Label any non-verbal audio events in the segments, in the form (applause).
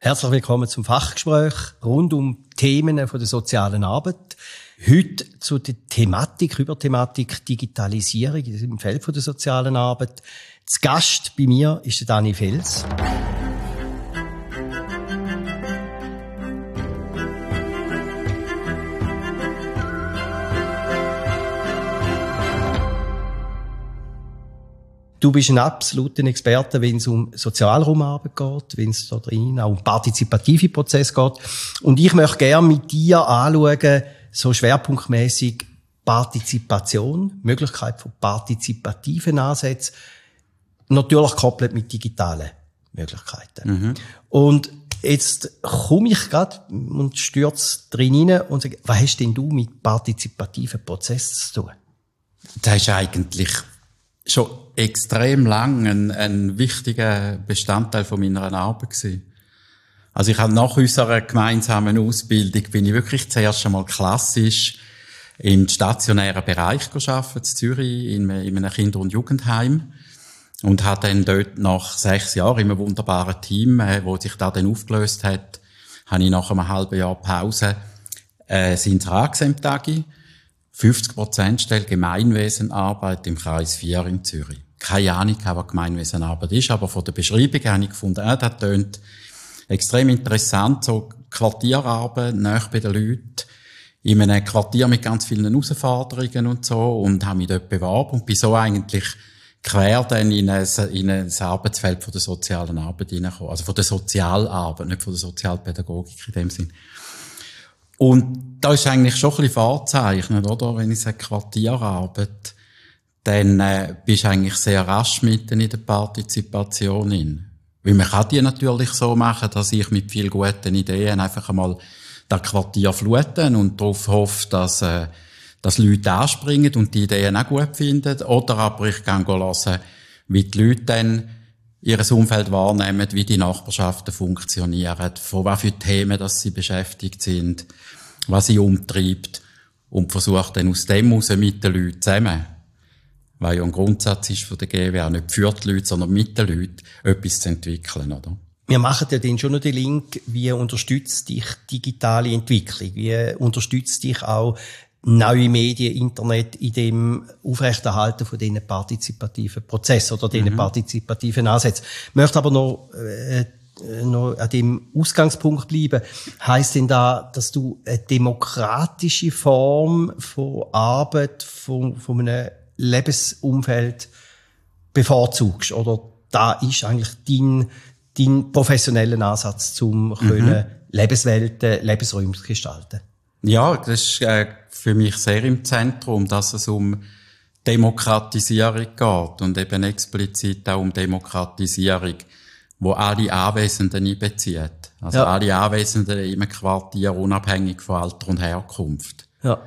Herzlich willkommen zum Fachgespräch rund um Themen von der sozialen Arbeit. Heute zu der Thematik, Überthematik Digitalisierung im Feld von der sozialen Arbeit. Zu Gast bei mir ist der Dani Fels. Du bist ein absoluter Experte, wenn es um Sozialraumarbeit geht, wenn es da drin auch um partizipative Prozesse geht. Und ich möchte gerne mit dir anschauen, so schwerpunktmäßig Partizipation, Möglichkeit von partizipativen Ansätzen, natürlich koppelt mit digitalen Möglichkeiten. Mhm. Und jetzt komme ich gerade und stürze drin rein und sage, was hast denn du mit partizipativen Prozessen zu tun? Das ist eigentlich schon extrem lang ein, ein wichtiger Bestandteil von meiner Arbeit gewesen. Also ich habe nach unserer gemeinsamen Ausbildung bin ich wirklich zuerst einmal klassisch im stationären Bereich gearbeitet, in Zürich, in einem Kinder- und Jugendheim. Und habe dann dort nach sechs Jahren in einem wunderbaren Team, äh, wo sich da dann aufgelöst hat, habe ich nach einem halben Jahr Pause äh, das Inserat Tage 50 Prozent Stelle Gemeinwesenarbeit im Kreis 4 in Zürich. Keine Ahnung, was Gemeinwesenarbeit ist, aber von der Beschreibung habe ich gefunden, äh, das tönt extrem interessant, so Quartierarbeit, nah bei den Leuten, in einem Quartier mit ganz vielen Herausforderungen und so, und habe mich dort beworben und bin so eigentlich quer dann in ein, in ein Arbeitsfeld von der sozialen Arbeit hineingekommen. Also von der Sozialarbeit, nicht von der Sozialpädagogik in dem Sinn. Und da ist eigentlich schon ein bisschen vorzeichnet, oder? Wenn ich sage Quartierarbeit, dann äh, bist du eigentlich sehr rasch mitten in der Partizipation in. Weil man kann die natürlich so machen, dass ich mit viel guten Ideen einfach einmal das Quartier fluten und darauf hoffe, dass, äh, dass Leute anspringen und die Ideen auch gut finden. Oder aber ich kann hören, wie die Leute dann ihr Umfeld wahrnehmen, wie die Nachbarschaften funktionieren, von für Themen dass sie beschäftigt sind, was sie umtreibt und versucht dann aus dem heraus mit den Leuten zusammen, weil ja ein Grundsatz ist von der GWA, nicht für die Leute, sondern mit den Leuten, etwas zu entwickeln, oder? Wir machen ja dann schon noch den Link, wie unterstützt dich digitale Entwicklung? Wie unterstützt dich auch neue Medien, Internet in dem Aufrechterhalten von diesen partizipativen Prozessen oder diesen mhm. partizipativen Ansätzen. Ich möchte aber noch, äh, noch an dem Ausgangspunkt bleiben. Heißt denn da, dass du eine demokratische Form von Arbeit, von, von einem Lebensumfeld bevorzugst? Oder da ist eigentlich dein, dein professioneller Ansatz zum mhm. Lebenswelten, Lebensräume gestalten? Ja, das ist äh, für mich sehr im Zentrum, dass es um Demokratisierung geht und eben explizit auch um Demokratisierung, wo alle Anwesenden einbezieht. Also ja. alle Anwesenden im Quartier unabhängig von Alter und Herkunft. Ja.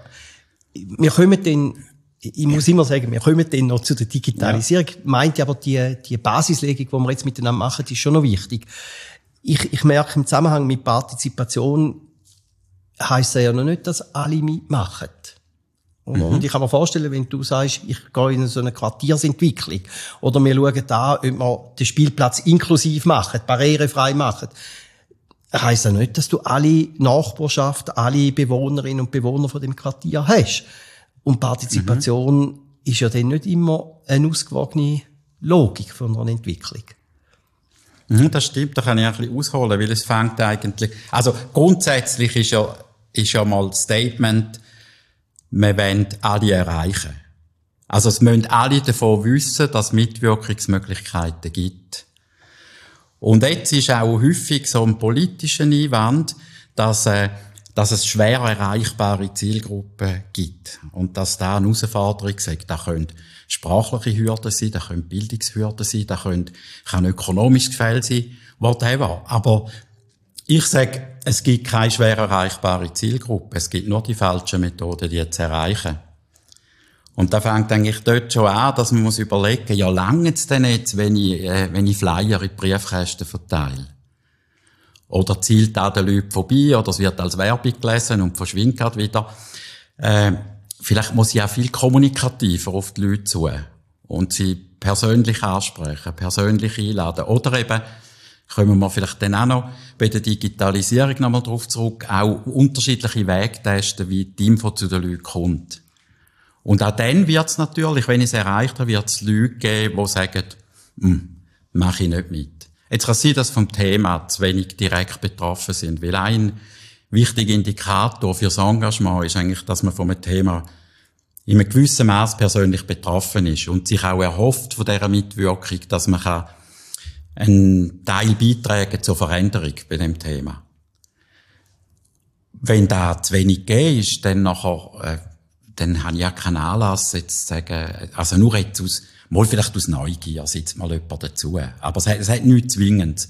Wir kommen dann, ich muss immer sagen, wir kommen dann noch zu der Digitalisierung. Ja. Meint aber die, die Basislegung, die wir jetzt miteinander machen, ist schon noch wichtig. Ich, ich merke im Zusammenhang mit Partizipation, heisst ja noch nicht, dass alle mitmachen. Mhm. Und ich kann mir vorstellen, wenn du sagst, ich gehe in so eine Quartiersentwicklung oder wir schauen da, ob wir den Spielplatz inklusiv machen, barrierefrei machen, heisst ja nicht, dass du alle Nachbarschaft, alle Bewohnerinnen und Bewohner von dem Quartier hast. Und Partizipation mhm. ist ja dann nicht immer eine ausgewogene Logik von einer Entwicklung. Mhm, das stimmt, da kann ich ein bisschen ausholen, weil es fängt eigentlich, also grundsätzlich ist ja ist ja mal das Statement, wir wollen alle erreichen. Also es müssen alle davon wissen, dass es Mitwirkungsmöglichkeiten gibt. Und jetzt ist auch häufig so ein politischer Einwand, dass, äh, dass es schwer erreichbare Zielgruppen gibt. Und dass da eine Herausforderung sagt, da können sprachliche Hürden sein, da können Bildungshürden sein, da können, kann ökonomisch Gefälle sein, whatever. Aber ich sage, es gibt keine schwer erreichbare Zielgruppe. Es gibt nur die falschen Methoden, die zu erreichen. Und da fängt eigentlich dort schon an, dass man muss überlegen, ja, lange es denn jetzt, wenn ich, äh, wenn ich Flyer in die Briefkästen verteile? Oder zielt da den Leuten vorbei, oder es wird als Werbung gelesen und verschwindet gerade wieder. Äh, vielleicht muss ich auch viel kommunikativer auf die Leute zu und sie persönlich ansprechen, persönlich einladen. Oder eben, kommen wir vielleicht dann auch noch bei der Digitalisierung nochmal drauf zurück, auch unterschiedliche Wege testen, wie die Info zu den Leuten kommt. Und auch dann wird es natürlich, wenn ich es erreicht habe, wird es Leute geben, die sagen, hm, mache ich nicht mit. Jetzt kann es sein, dass vom Thema zu wenig direkt betroffen sind, weil ein wichtiger Indikator fürs Engagement ist eigentlich, dass man vom Thema in einem gewissen Maß persönlich betroffen ist und sich auch erhofft von dieser Mitwirkung, dass man kann einen Teil beitragen zur Veränderung bei dem Thema. Wenn da zu wenig gegeben ist, dann nachher, äh, dann habe ich ja keinen Anlass, jetzt zu sagen, also nur jetzt aus, mal vielleicht aus Neugier sitzt mal jemand dazu. Aber es hat, es hat nichts Zwingendes.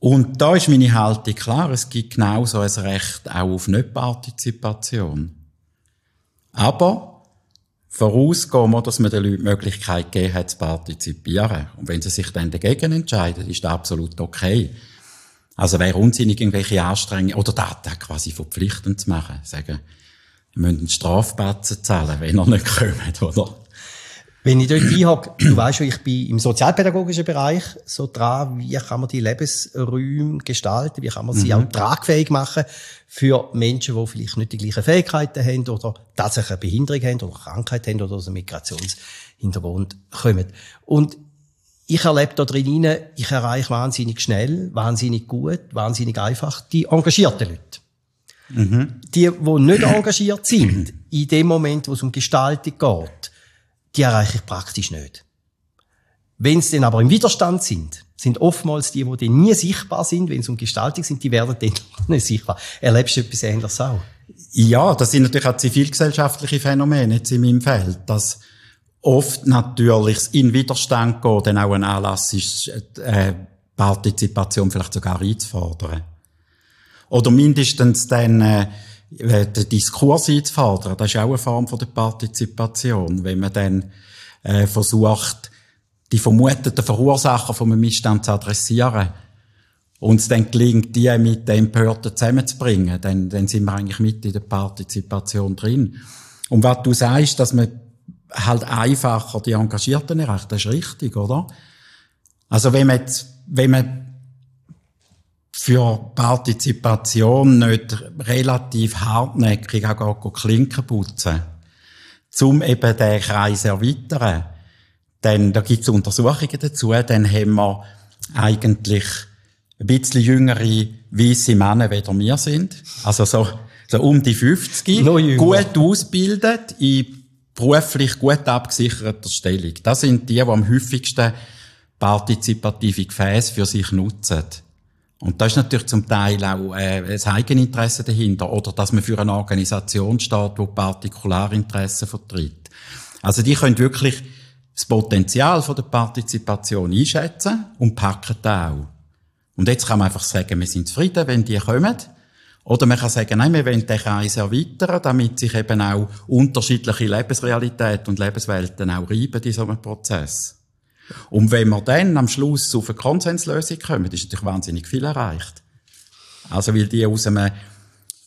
Und da ist meine Haltung klar, es gibt genauso ein Recht auch auf Nicht-Partizipation. Aber vorausgehen wir, dass man den Leuten die Möglichkeit gegeben hat, zu partizipieren. Und wenn sie sich dann dagegen entscheiden, ist das absolut okay. Also wäre unsinnig, irgendwelche Anstrengungen oder Daten quasi verpflichtend zu machen. Sagen, wir müssen einen Strafbatzen zahlen, wenn er nicht kommt, oder? Wenn ich dort einhake, du weißt schon, ich bin im sozialpädagogischen Bereich so dran, wie kann man die Lebensräume gestalten, wie kann man sie mhm. auch tragfähig machen für Menschen, die vielleicht nicht die gleichen Fähigkeiten haben oder tatsächlich eine Behinderung haben oder Krankheit haben oder aus einem Migrationshintergrund kommen. Und ich erlebe da drin, ich erreiche wahnsinnig schnell, wahnsinnig gut, wahnsinnig einfach die engagierten Leute. Mhm. Die, die nicht engagiert sind, in dem Moment, wo es um Gestaltung geht, die erreiche ich praktisch nicht. Wenn sie dann aber im Widerstand sind, sind oftmals die, die nie sichtbar sind, wenn es um Gestaltung sind, die werden dann (laughs) nicht sichtbar. Erlebst du etwas Ähnliches auch? Ja, das sind natürlich auch zivilgesellschaftliche Phänomene jetzt in meinem Feld, dass oft natürlich in Widerstand gehen, dann auch ein Anlass ist, äh, Partizipation vielleicht sogar einzufordern. Oder mindestens dann äh, den Diskurs einzufordern, das ist auch eine Form von der Partizipation, wenn man dann äh, versucht, die vermuteten Verursacher von einem Missstand zu adressieren und es dann gelingt, die mit den Empörten zusammenzubringen, dann, dann sind wir eigentlich mit in der Partizipation drin. Und was du sagst, dass man halt einfacher die Engagierten erreicht, das ist richtig, oder? Also wenn man jetzt, wenn man für Partizipation nicht relativ hartnäckig auch Klinken putzen, um eben den Kreis erweitern. Denn da gibt es Untersuchungen dazu, dann haben wir eigentlich ein bisschen jüngere weiße Männer, wie wir sind. Also so, so um die 50, gut ausgebildet, in beruflich gut abgesicherter Stellung. Das sind die, die am häufigsten partizipative Gefäße für sich nutzen. Und da ist natürlich zum Teil auch äh, ein Eigeninteresse dahinter oder dass man für eine Organisation steht, die Partikularinteressen vertritt. Also die können wirklich das Potenzial von der Partizipation einschätzen und packen das auch. Und jetzt kann man einfach sagen, wir sind zufrieden, wenn die kommen. Oder man kann sagen, nein, wir wollen den Kreis erweitern, damit sich eben auch unterschiedliche Lebensrealitäten und Lebenswelten auch reiben in so einem Prozess. Und wenn wir dann am Schluss auf eine Konsenslösung kommen, ist natürlich wahnsinnig viel erreicht. Also, weil die aus einem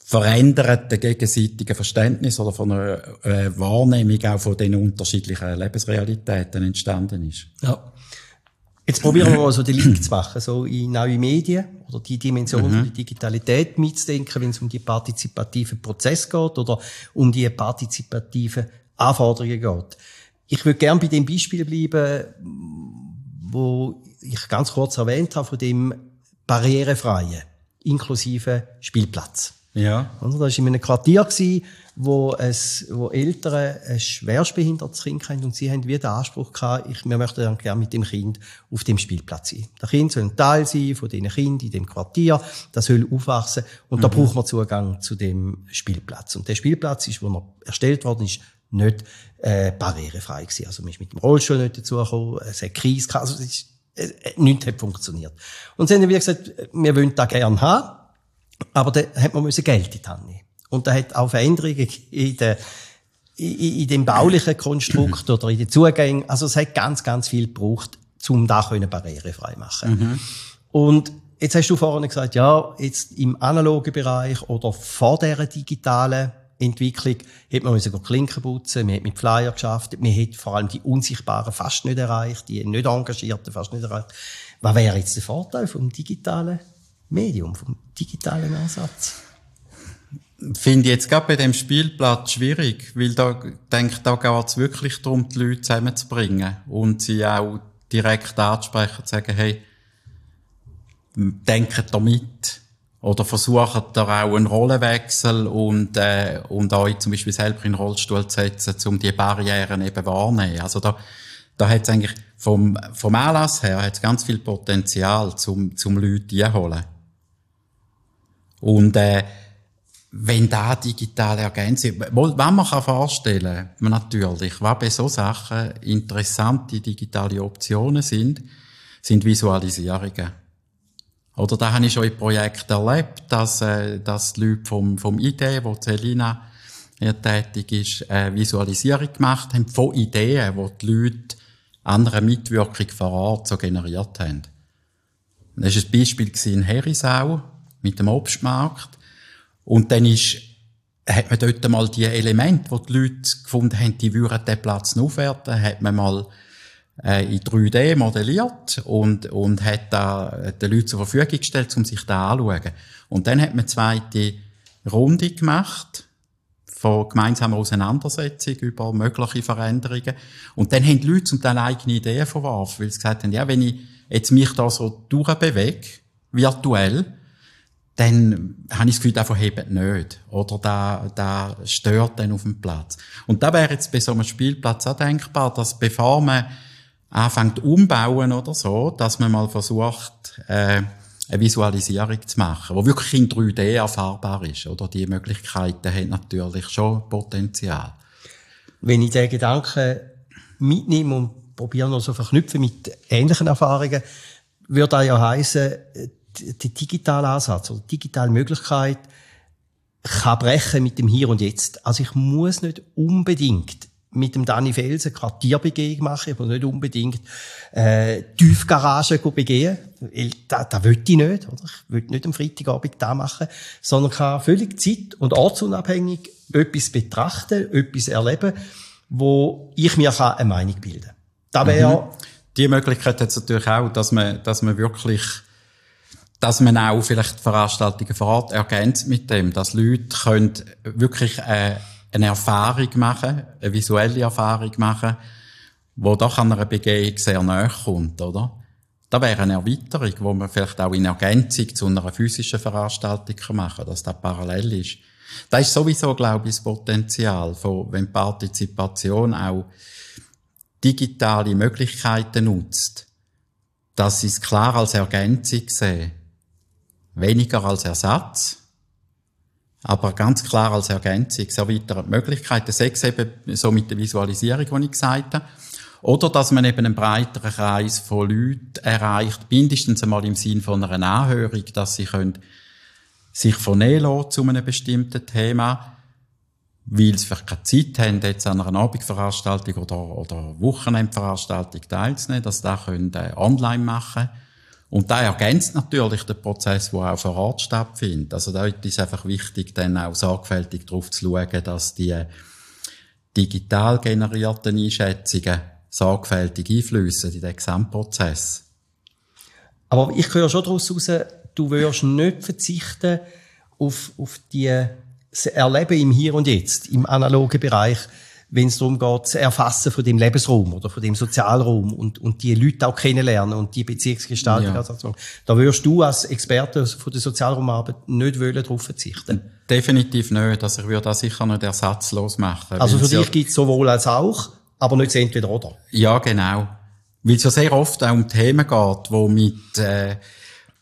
veränderten gegenseitigen Verständnis oder von einer äh, Wahrnehmung auch von den unterschiedlichen Lebensrealitäten entstanden ist. Ja. Jetzt probieren wir mal so den Link zu machen, so in neue Medien oder die Dimension mhm. der Digitalität mitzudenken, wenn es um die partizipativen Prozess geht oder um die partizipativen Anforderungen geht. Ich würde gerne bei dem Beispiel bleiben, wo ich ganz kurz erwähnt habe, von dem barrierefreien, inklusive Spielplatz. Ja. Also, das war in einem Quartier, wo, es, wo Eltern ein schwerstbehindertes Kind haben und sie haben wie den Anspruch gehabt, ich, wir möchten dann gerne mit dem Kind auf dem Spielplatz sein. Der Kind soll ein Teil sein von diesen Kindern in dem Quartier, das soll aufwachsen und mhm. da braucht man Zugang zu dem Spielplatz. Und der Spielplatz ist, wo er erstellt worden ist, nicht äh, barrierefrei gewesen. Also man ist mit dem Rollstuhl nicht dazugekommen, es hat Kreis gehabt, also es ist, äh, nichts hat funktioniert. Und dann haben wir gesagt, wir wollen das gerne haben, aber da hat man müssen Geld in die Hand nehmen. Und da hat auch Veränderungen in der in, in dem baulichen Konstrukt oder in den Zugängen, also es hat ganz, ganz viel gebraucht, um da können barrierefrei machen. Mhm. Und jetzt hast du vorhin gesagt, ja, jetzt im analogen Bereich oder vor der digitalen Entwicklung hat man müssen Klinken putzen, man hat mit Flyer geschafft, man hat vor allem die Unsichtbaren fast nicht erreicht, die nicht Engagierten fast nicht erreicht. Was wäre jetzt der Vorteil vom digitalen Medium, vom digitalen Ansatz? Finde ich jetzt gerade bei dem Spielplatz schwierig, weil da, denke, da geht es wirklich darum, die Leute zusammenzubringen und sie auch direkt ansprechen und sagen, hey, denken da mit. Oder versuchen da auch einen Rollenwechsel und, äh, und euch zum Beispiel selber in den Rollstuhl zu setzen, um die Barrieren eben wahrnehmen. Also da, da hat es eigentlich vom, vom Anlass her hat's ganz viel Potenzial, zum, zum Leute einholen. Und, äh, wenn da digitale Ergänzung, was man kann vorstellen, natürlich, was bei so Sachen interessante digitale Optionen sind, sind Visualisierungen. Oder da habe ich schon in Projekten erlebt, dass, äh, dass die Leute vom, vom ID, wo Celina hier tätig ist, äh, Visualisierung gemacht haben von Ideen, wo die Leute andere Mitwirkung vor Ort so generiert haben. Das war ein Beispiel in Herisau mit dem Obstmarkt. Und dann ist, hat man dort mal die Elemente, wo die Leute gefunden haben, die würden den Platz aufwerten, hat man mal äh, in 3D modelliert und, und hat da den Leuten zur Verfügung gestellt, um sich da anzuschauen. Und dann hat man eine zweite Runde gemacht von gemeinsamer Auseinandersetzung über mögliche Veränderungen. Und dann haben die Leute zum Teil eigene Ideen verworfen, weil sie gesagt haben, ja, wenn ich jetzt mich da so durchbewege, virtuell, dann habe ich das Gefühl, der verhebt nicht. Oder da, da stört dann auf dem Platz. Und da wäre jetzt bei so einem Spielplatz auch denkbar, dass bevor man anfängt umbauen oder so, dass man mal versucht, äh, eine Visualisierung zu machen, die wirklich in 3D erfahrbar ist. Oder die Möglichkeiten haben natürlich schon Potenzial. Wenn ich den Gedanken mitnehme und probiere noch so verknüpfen mit ähnlichen Erfahrungen, würde das ja heißen, die digitale Ansatz oder die digitale Möglichkeit kann brechen mit dem Hier und Jetzt. Also ich muss nicht unbedingt mit dem Danny Felsen Quartierbegehung machen. Ich muss nicht unbedingt äh, Tiefgarage begehen. Das, das will ich nicht. Oder? Ich will nicht am Freitagabend da machen, sondern kann völlig zeit- und ortsunabhängig etwas betrachten, etwas erleben, wo ich mir eine Meinung bilden kann. Da wäre mhm. Die Möglichkeit hat es natürlich auch, dass man, dass man wirklich dass man auch vielleicht Veranstaltungen vor Ort ergänzt mit dem, dass Leute können wirklich äh, eine Erfahrung machen, eine visuelle Erfahrung machen, wo doch an einer Begehung sehr nahe kommt, oder? Da wäre eine Erweiterung, wo man vielleicht auch in Ergänzung zu einer physischen Veranstaltung machen kann, dass das parallel ist. Da ist sowieso, glaube ich, das Potenzial, von, wenn Partizipation auch digitale Möglichkeiten nutzt, dass sie es klar als Ergänzung sehen weniger als Ersatz, aber ganz klar als Ergänzung, so erweitert Möglichkeiten, sechs eben so mit der Visualisierung, die ich gesagt habe, oder dass man eben einen breiteren Kreis von Leuten erreicht, mindestens einmal im Sinn von einer Anhörung, dass sie können sich vernehmen zu einem bestimmten Thema, weil sie vielleicht keine Zeit haben, jetzt an einer Abendveranstaltung oder, oder Wochenendveranstaltung teilzunehmen, dass sie das können, äh, online machen. können und da ergänzt natürlich den Prozess, der auch vor Ort stattfindet. Also da ist es einfach wichtig, dann auch sorgfältig darauf zu schauen, dass die digital generierten Einschätzungen sorgfältig einflüssen in den Gesamtprozess. Aber ich höre schon daraus heraus, du wirst nicht verzichten auf, auf die Erleben im Hier und Jetzt, im analogen Bereich, wenn es darum geht, das Erfassen von dem Lebensraum oder von dem Sozialraum und, und die Leute auch kennenlernen und die Beziehungsgestaltung. Ja. Da wirst du als Experte von der Sozialraumarbeit nicht wollen darauf verzichten. Definitiv nicht. Also ich würde das sicher nicht ersatzlos machen. Also für dich ja gibt es sowohl als auch, aber nicht so entweder oder. Ja, genau. Weil es ja sehr oft auch um Themen geht, wo mit, äh,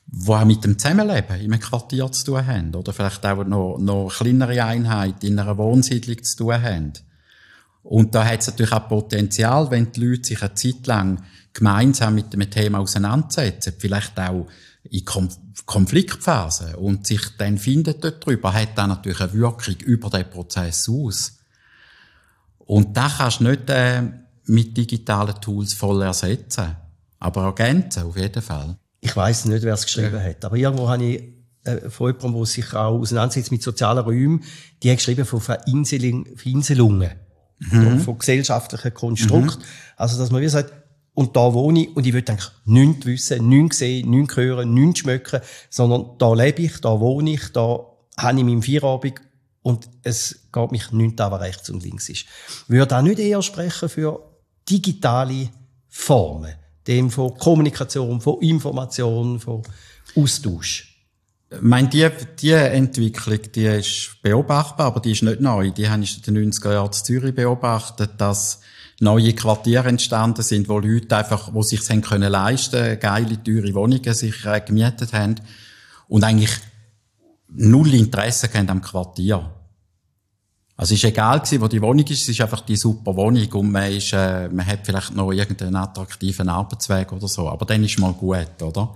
wo auch mit dem Zusammenleben in einem Quartier zu tun haben. Oder vielleicht auch noch, noch kleinere Einheiten in einer Wohnsiedlung zu tun haben. Und da hat es natürlich auch Potenzial, wenn die Leute sich eine Zeit lang gemeinsam mit dem Thema auseinandersetzen, vielleicht auch in Konf Konfliktphasen und sich dann findet dort drüber, hat dann natürlich eine Wirkung über den Prozess aus. Und das kannst du nicht äh, mit digitalen Tools voll ersetzen, aber ergänzen auf jeden Fall. Ich weiß nicht, wer es geschrieben ja. hat, aber irgendwo habe ich äh, von jemandem, der sich auch auseinandersetzt mit sozialen Räumen, die hat geschrieben von Verinselungen mhm. von gesellschaftlichen Konstrukt. Mhm. Also, dass man wie sagt, und da wohne ich und ich will eigentlich nichts wissen, nichts sehen, nichts hören, nichts schmecken, sondern da lebe ich, da wohne ich, da habe ich meinen Feierabend und es geht mich nichts an, was rechts und links ist. Würde auch nicht eher sprechen für digitale Formen, dem von Kommunikation, von Information, von Austausch? Ich meine, die, die Entwicklung, die ist beobachtbar, aber die ist nicht neu. Die haben in den 90er Jahren in Zürich beobachtet, dass neue Quartiere entstanden sind, wo Leute einfach, wo sich es können leisten, geile, teure Wohnungen sich äh, gemietet haben und eigentlich null Interesse haben am Quartier. Also es ist egal gewesen, wo die Wohnung ist, es ist einfach die super Wohnung und man ist, äh, man hat vielleicht noch irgendeinen attraktiven Arbeitsweg oder so, aber dann ist mal gut, oder?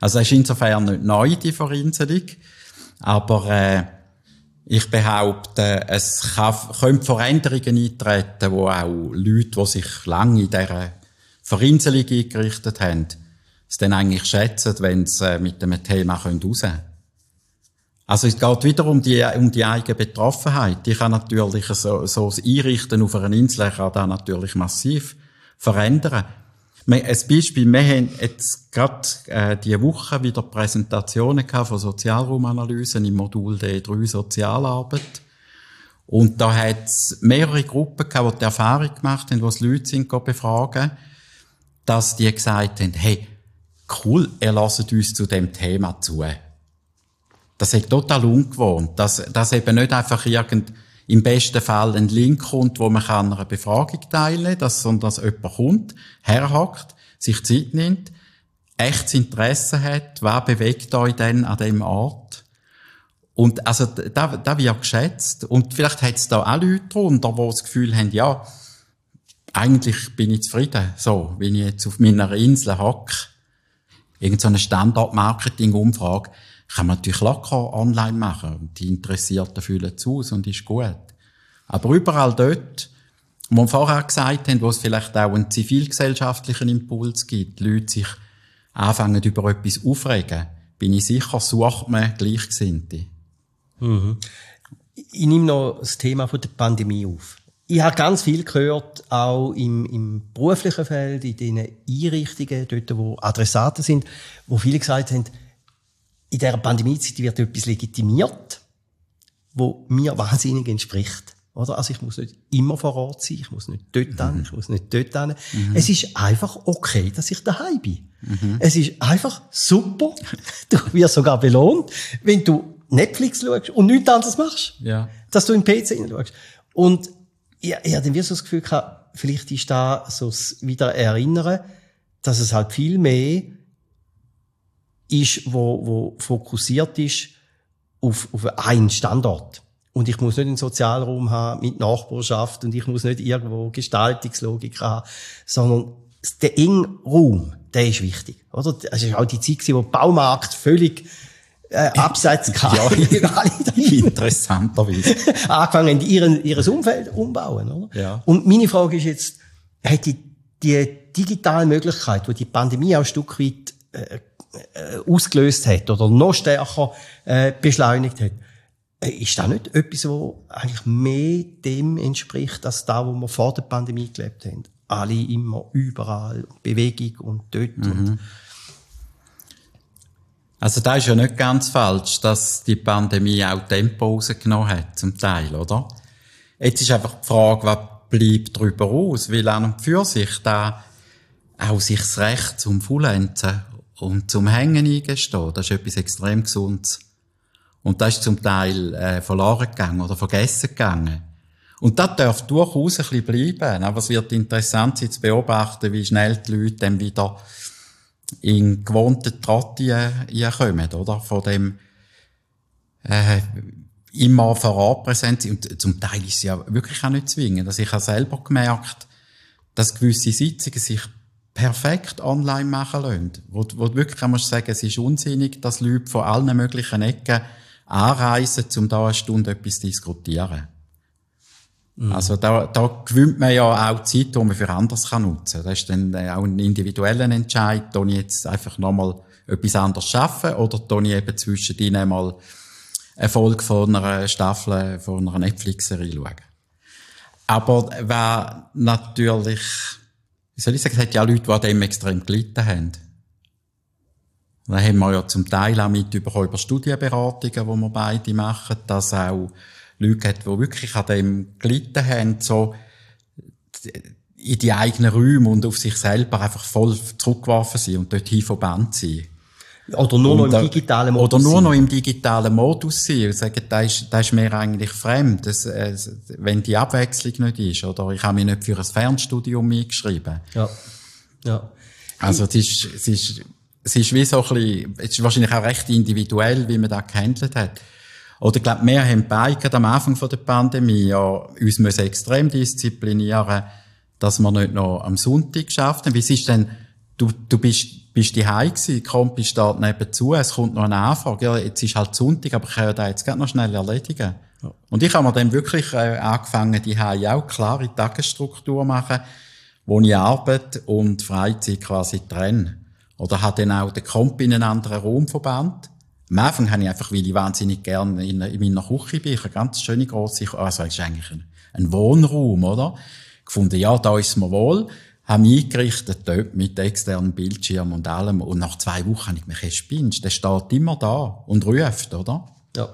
Also es ist insofern nicht neu, die Vereinzelung, aber äh, ich behaupte, es können Veränderungen eintreten, wo auch Leute, die sich lange in dieser Vereinzelung eingerichtet haben, es dann eigentlich schätzen, wenn sie äh, mit dem Thema raus können. Also es geht wieder um die, um die eigene Betroffenheit. Die kann natürlich so, so das Einrichten auf einer Insel kann da natürlich massiv verändern. Ein Beispiel, wir haben jetzt gerade äh, diese Woche wieder Präsentationen gehabt von Sozialraumanalysen im Modul D3 Sozialarbeit. Und da hat es mehrere Gruppen gehabt, die die Erfahrung gemacht haben, wo es Leute sind befragen, dass die gesagt haben, hey, cool, ihr lasst uns zu dem Thema zu. Das ist total ungewohnt, dass, dass eben nicht einfach irgend, im besten Fall ein Link kommt, wo man an einer Befragung teilnehmen kann, sondern dass jemand kommt, herhackt, sich Zeit nimmt, echtes Interesse hat, was bewegt euch denn an dem Ort? Und also da, da wird geschätzt. Und vielleicht hat es da auch Leute drunter, die das Gefühl haben, ja, eigentlich bin ich zufrieden, so, wenn ich jetzt auf meiner Insel hocke. Irgend so eine Standard-Marketing-Umfrage kann man natürlich locker online machen. Die Interessierten fühlen zu und ist gut. Aber überall dort, wo wir vorher gesagt haben, wo es vielleicht auch einen zivilgesellschaftlichen Impuls gibt, Leute sich anfangen über etwas aufregen, bin ich sicher, sucht man Gleichgesinnte. Mhm. Ich nehme noch das Thema der Pandemie auf. Ich habe ganz viel gehört, auch im, im beruflichen Feld, in den Einrichtungen, dort, wo Adressaten sind, wo viele gesagt haben, in dieser Pandemiezeit wird etwas legitimiert, wo mir wahnsinnig entspricht. Oder? Also ich muss nicht immer vor Ort sein, ich muss nicht dort hin, mhm. ich muss nicht dort hin. Mhm. Es ist einfach okay, dass ich daheim bin. Mhm. Es ist einfach super. (laughs) Du wirst sogar belohnt, wenn du Netflix schaust und nichts anderes machst. Ja. Dass du im PC schaust. Und ich, ich habe dann so das Gefühl gehabt, vielleicht ist da so das wieder erinnern, dass es halt viel mehr ist, wo, wo fokussiert ist auf, auf einen Standort. Und ich muss nicht einen Sozialraum haben mit Nachbarschaft und ich muss nicht irgendwo Gestaltungslogik haben, sondern der enge Raum, der ist wichtig. Oder? Das ist auch die Zeit, wo der Baumarkt völlig äh, abseits ja, (laughs) interessanterweise. (laughs) Angefangen, ihren, ihres Umfeld umbauen. Oder? Ja. Und meine Frage ist jetzt, hat die, die digitale Möglichkeit, die die Pandemie auch ein Stück weit äh, ausgelöst hat oder noch stärker äh, beschleunigt hat, äh, ist das nicht etwas, wo eigentlich mehr dem entspricht, als da, wo wir vor der Pandemie gelebt haben? Alle immer überall, Bewegung und dort. Mhm. Und also da ist ja nicht ganz falsch, dass die Pandemie auch Tempo rausgenommen hat, zum Teil, oder? Jetzt ist einfach die Frage, was bleibt darüber aus? Weil an und für sich da auch sich das Recht zum Fullenzen und zum Hängen eingestehen, das ist etwas extrem Gesundes. Und das ist zum Teil äh, verloren gegangen oder vergessen gegangen. Und das darf durchaus ein bisschen bleiben. Aber es wird interessant sein zu beobachten, wie schnell die Leute dann wieder in gewohnte Trott kommen, oder? Von dem, äh, immer vor Ort präsent sind. Und zum Teil ist es ja wirklich auch nicht zwingend. Also ich habe selber gemerkt, dass gewisse Sitzungen sich perfekt online machen lassen. Wo, wo wirklich kannst sagen, es ist unsinnig, dass Leute von allen möglichen Ecken anreisen, um da eine Stunde etwas zu diskutieren. Mhm. Also da, da gewinnt man ja auch Zeit, die man für anderes kann nutzen kann. Das ist dann auch ein individueller Entscheid, da ich jetzt einfach nochmal etwas anderes schaffen oder da ich eben zwischendrin mal eine Folge von einer Staffel von einer Netflix-Serie schauen. Aber wer natürlich wie soll ich sagen, es hat ja Leute, die an dem extrem gelitten haben. Da haben wir ja zum Teil auch mit über, Studienberatungen, die wir beide machen, dass auch Leute hat, die wirklich an dem gelitten haben, so in die eigenen Räume und auf sich selber einfach voll zurückgeworfen sind und dorthin verbannt sind. Oder nur und, noch im digitalen Modus. Oder nur noch im digitalen Modus sein. Und sagen, das ist, das ist mir eigentlich fremd, das, äh, wenn die Abwechslung nicht ist. Oder ich habe mich nicht für ein Fernstudium eingeschrieben. Ja. Ja. Also, es ist, es ist, es ist wie so ein bisschen, es ist wahrscheinlich auch recht individuell, wie man das gehandelt hat. Oder ich glaube, wir haben beide am Anfang der Pandemie ja uns müssen extrem disziplinieren, dass wir nicht noch am Sonntag haben. Wie ist denn, du, du bist, bist die Hause gewesen, Kompi steht nebenzu, es kommt noch eine Anfrage, ja, jetzt ist halt Sonntag, aber ich kann ja das jetzt gerade noch schnell erledigen. Ja. Und ich habe mir dann wirklich äh, angefangen, die auch klare Tagesstruktur machen, wo ich Arbeit und Freizeit quasi trenne. Oder hat dann auch den Kompi in einen anderen Raum verbannt am Anfang habe ich einfach, weil ich wahnsinnig gerne in, in meiner Küche bin, ich eine ganz schöne grosse, also es ist eigentlich ein, ein Wohnraum, oder? Gefunden, ja, da ist mir wohl. Haben mich eingerichtet dort mit externen Bildschirm und allem. Und nach zwei Wochen habe ich mich gespinnt. Der steht immer da und ruft, oder? Ja.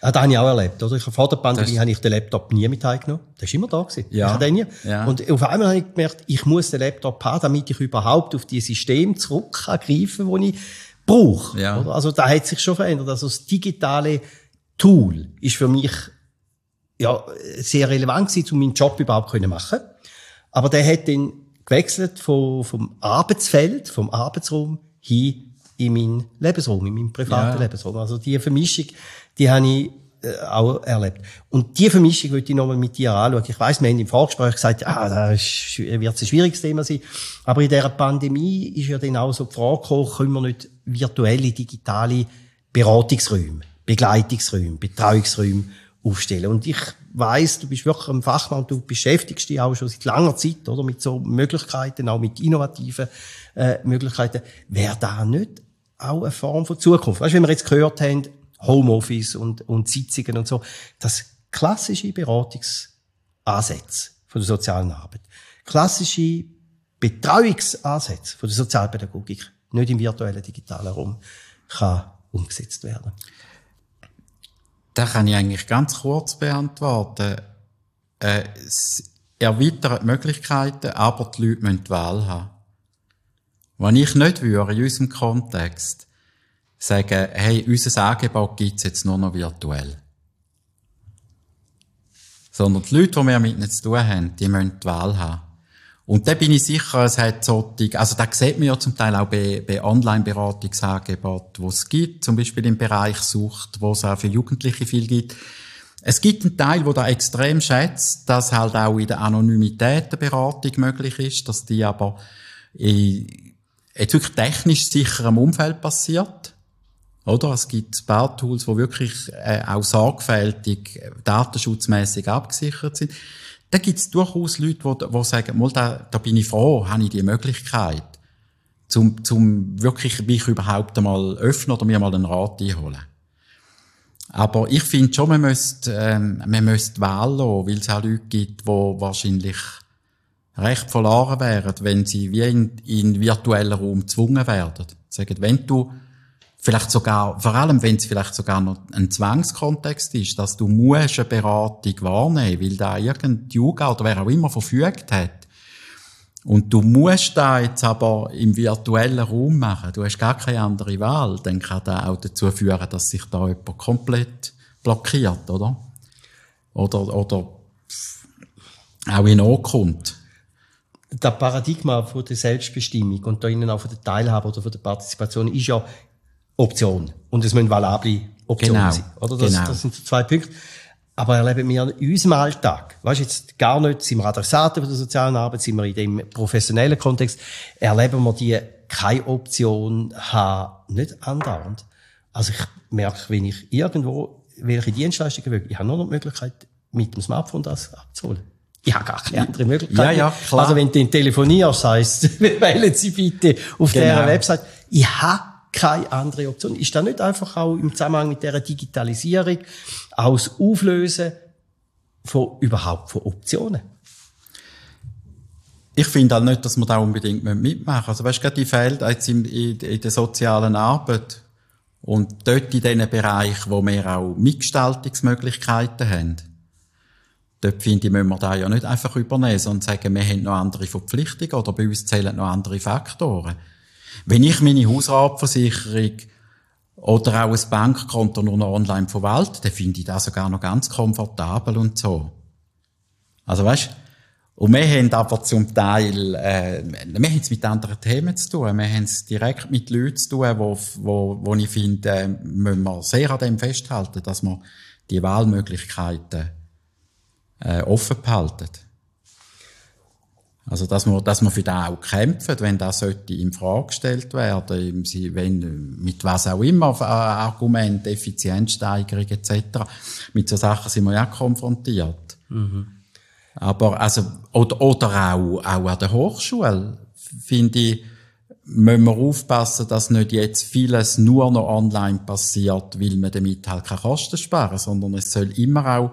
Ah, das habe ich auch erlebt, oder? Ich, vor der Pandemie das habe ich den Laptop nie mit heimgenommen. Der ist immer da gewesen. Ja. Ich habe den nie. Ja. Und auf einmal habe ich gemerkt, ich muss den Laptop haben, damit ich überhaupt auf die Systeme zurückgreifen kann, die ich brauche. Ja. Also da hat sich schon verändert. Also das digitale Tool ist für mich ja sehr relevant gewesen, um meinen Job überhaupt zu machen. Aber der hat dann gewechselt vom, vom Arbeitsfeld, vom Arbeitsraum hin in meinen Lebensraum, in meinen privaten ja. Lebensraum. Also die Vermischung, die habe ich äh, auch erlebt. Und die Vermischung würde ich nochmal mit dir anschauen. Ich weiss, wir haben im Vorgespräch gesagt, ah, das wird ein schwieriges Thema sein. Aber in dieser Pandemie ist ja dann auch so die Frage gekommen, können wir nicht virtuelle, digitale Beratungsräume, Begleitungsräume, Betreuungsräume aufstellen. Und ich weiss, du bist wirklich ein Fachmann, du beschäftigst dich auch schon seit langer Zeit, oder? Mit so Möglichkeiten, auch mit innovativen, äh, Möglichkeiten. Wäre da nicht auch eine Form von Zukunft? Weißt du, wenn wir jetzt gehört haben, Homeoffice und, und Sitzungen und so. Das klassische Beratungsansätze von der sozialen Arbeit. Klassische Betreuungsansätze von der Sozialpädagogik, nicht im virtuellen digitalen Raum, kann umgesetzt werden. Da kann ich eigentlich ganz kurz beantworten. Äh, es erweitert Möglichkeiten, aber die Leute müssen die Wahl haben. Wenn ich nicht würde, in unserem Kontext, sagen, hey, unser Angebot gibt's jetzt nur noch virtuell. Sondern die Leute, die wir mit ihnen zu tun haben, die müssen die Wahl haben. Und da bin ich sicher, es hat solche, also da sieht man ja zum Teil auch bei, bei Online-Beratungsangeboten, wo es gibt, zum Beispiel im Bereich Sucht, wo es auch für Jugendliche viel gibt. Es gibt einen Teil, wo da extrem schätzt, dass halt auch in der Anonymität der Beratung möglich ist, dass die aber in, jetzt wirklich technisch sicherem Umfeld passiert. Oder? Es gibt Spartools, die wirklich äh, auch sorgfältig, äh, datenschutzmäßig abgesichert sind. Da gibt es durchaus Leute, die, sagen, mal, da, da bin ich froh, habe ich die Möglichkeit, zum, zum wirklich mich überhaupt einmal öffnen oder mir mal einen Rat einholen. Aber ich finde schon, man müsste, ähm, man müsste wählen weil es auch Leute gibt, die wahrscheinlich recht verloren wären, wenn sie wie in, in virtuellen Raum gezwungen werden. Sagen, wenn du vielleicht sogar, vor allem wenn es vielleicht sogar noch ein Zwangskontext ist, dass du musst eine Beratung wahrnehmen, weil da irgendein Yoga oder wer auch immer verfügt hat. Und du musst da jetzt aber im virtuellen Raum machen, du hast gar keine andere Wahl, dann kann das auch dazu führen, dass sich da jemand komplett blockiert, oder? Oder, oder auch in kommt. Das Paradigma von der Selbstbestimmung und da innen auch von der Teilhabe oder von der Partizipation ist ja Option. Und es müssen valable Optionen genau. sein. Oder? Das, genau. das sind so zwei Punkte. Aber erleben wir in unserem Alltag, weißt jetzt gar nicht, sind wir Adressaten von der sozialen Arbeit, sind wir in dem professionellen Kontext, erleben wir die keine Option haben, nicht andauernd. Also ich merke, wenn ich irgendwo welche Dienstleistungen will, ich habe nur noch die Möglichkeit, mit dem Smartphone das abzuholen. Ich habe gar keine andere Möglichkeit. Ja, ja, klar. Also wenn du telefonierst, heisst, (laughs) wählen Sie bitte auf genau. dieser Website. Ich habe keine andere Option. Ist da nicht einfach auch im Zusammenhang mit der Digitalisierung aus Auflösen von überhaupt von Optionen? ich finde halt nicht, dass man da unbedingt mitmachen Also weißt du, die Felder jetzt in, in, in der sozialen Arbeit und dort in diesen Bereich, wo wir auch Mitgestaltungsmöglichkeiten haben, dort finde ich, müssen wir da ja nicht einfach übernehmen, sondern sagen, wir haben noch andere Verpflichtungen oder bei uns zählen noch andere Faktoren. Wenn ich meine Hausratversicherung oder auch ein Bankkonto nur noch online verwalte, dann finde ich das sogar noch ganz komfortabel und so. Also weißt, und wir haben aber zum Teil, äh, wir haben es mit anderen Themen zu tun. Wir haben es direkt mit Leuten zu tun, wo, wo, wo ich finde, äh, müssen wir sehr an dem festhalten, dass wir die Wahlmöglichkeiten äh, offen behalten. Also, dass man, dass man für das auch kämpft, wenn das sollte in Frage gestellt werden, wenn, mit was auch immer, Argument, Effizienzsteigerung etc. Mit so Sachen sind wir ja konfrontiert. Mhm. Aber, also, oder, oder auch, auch an der Hochschule, finde ich, müssen wir aufpassen, dass nicht jetzt vieles nur noch online passiert, weil man damit halt keine Kosten sparen, sondern es soll immer auch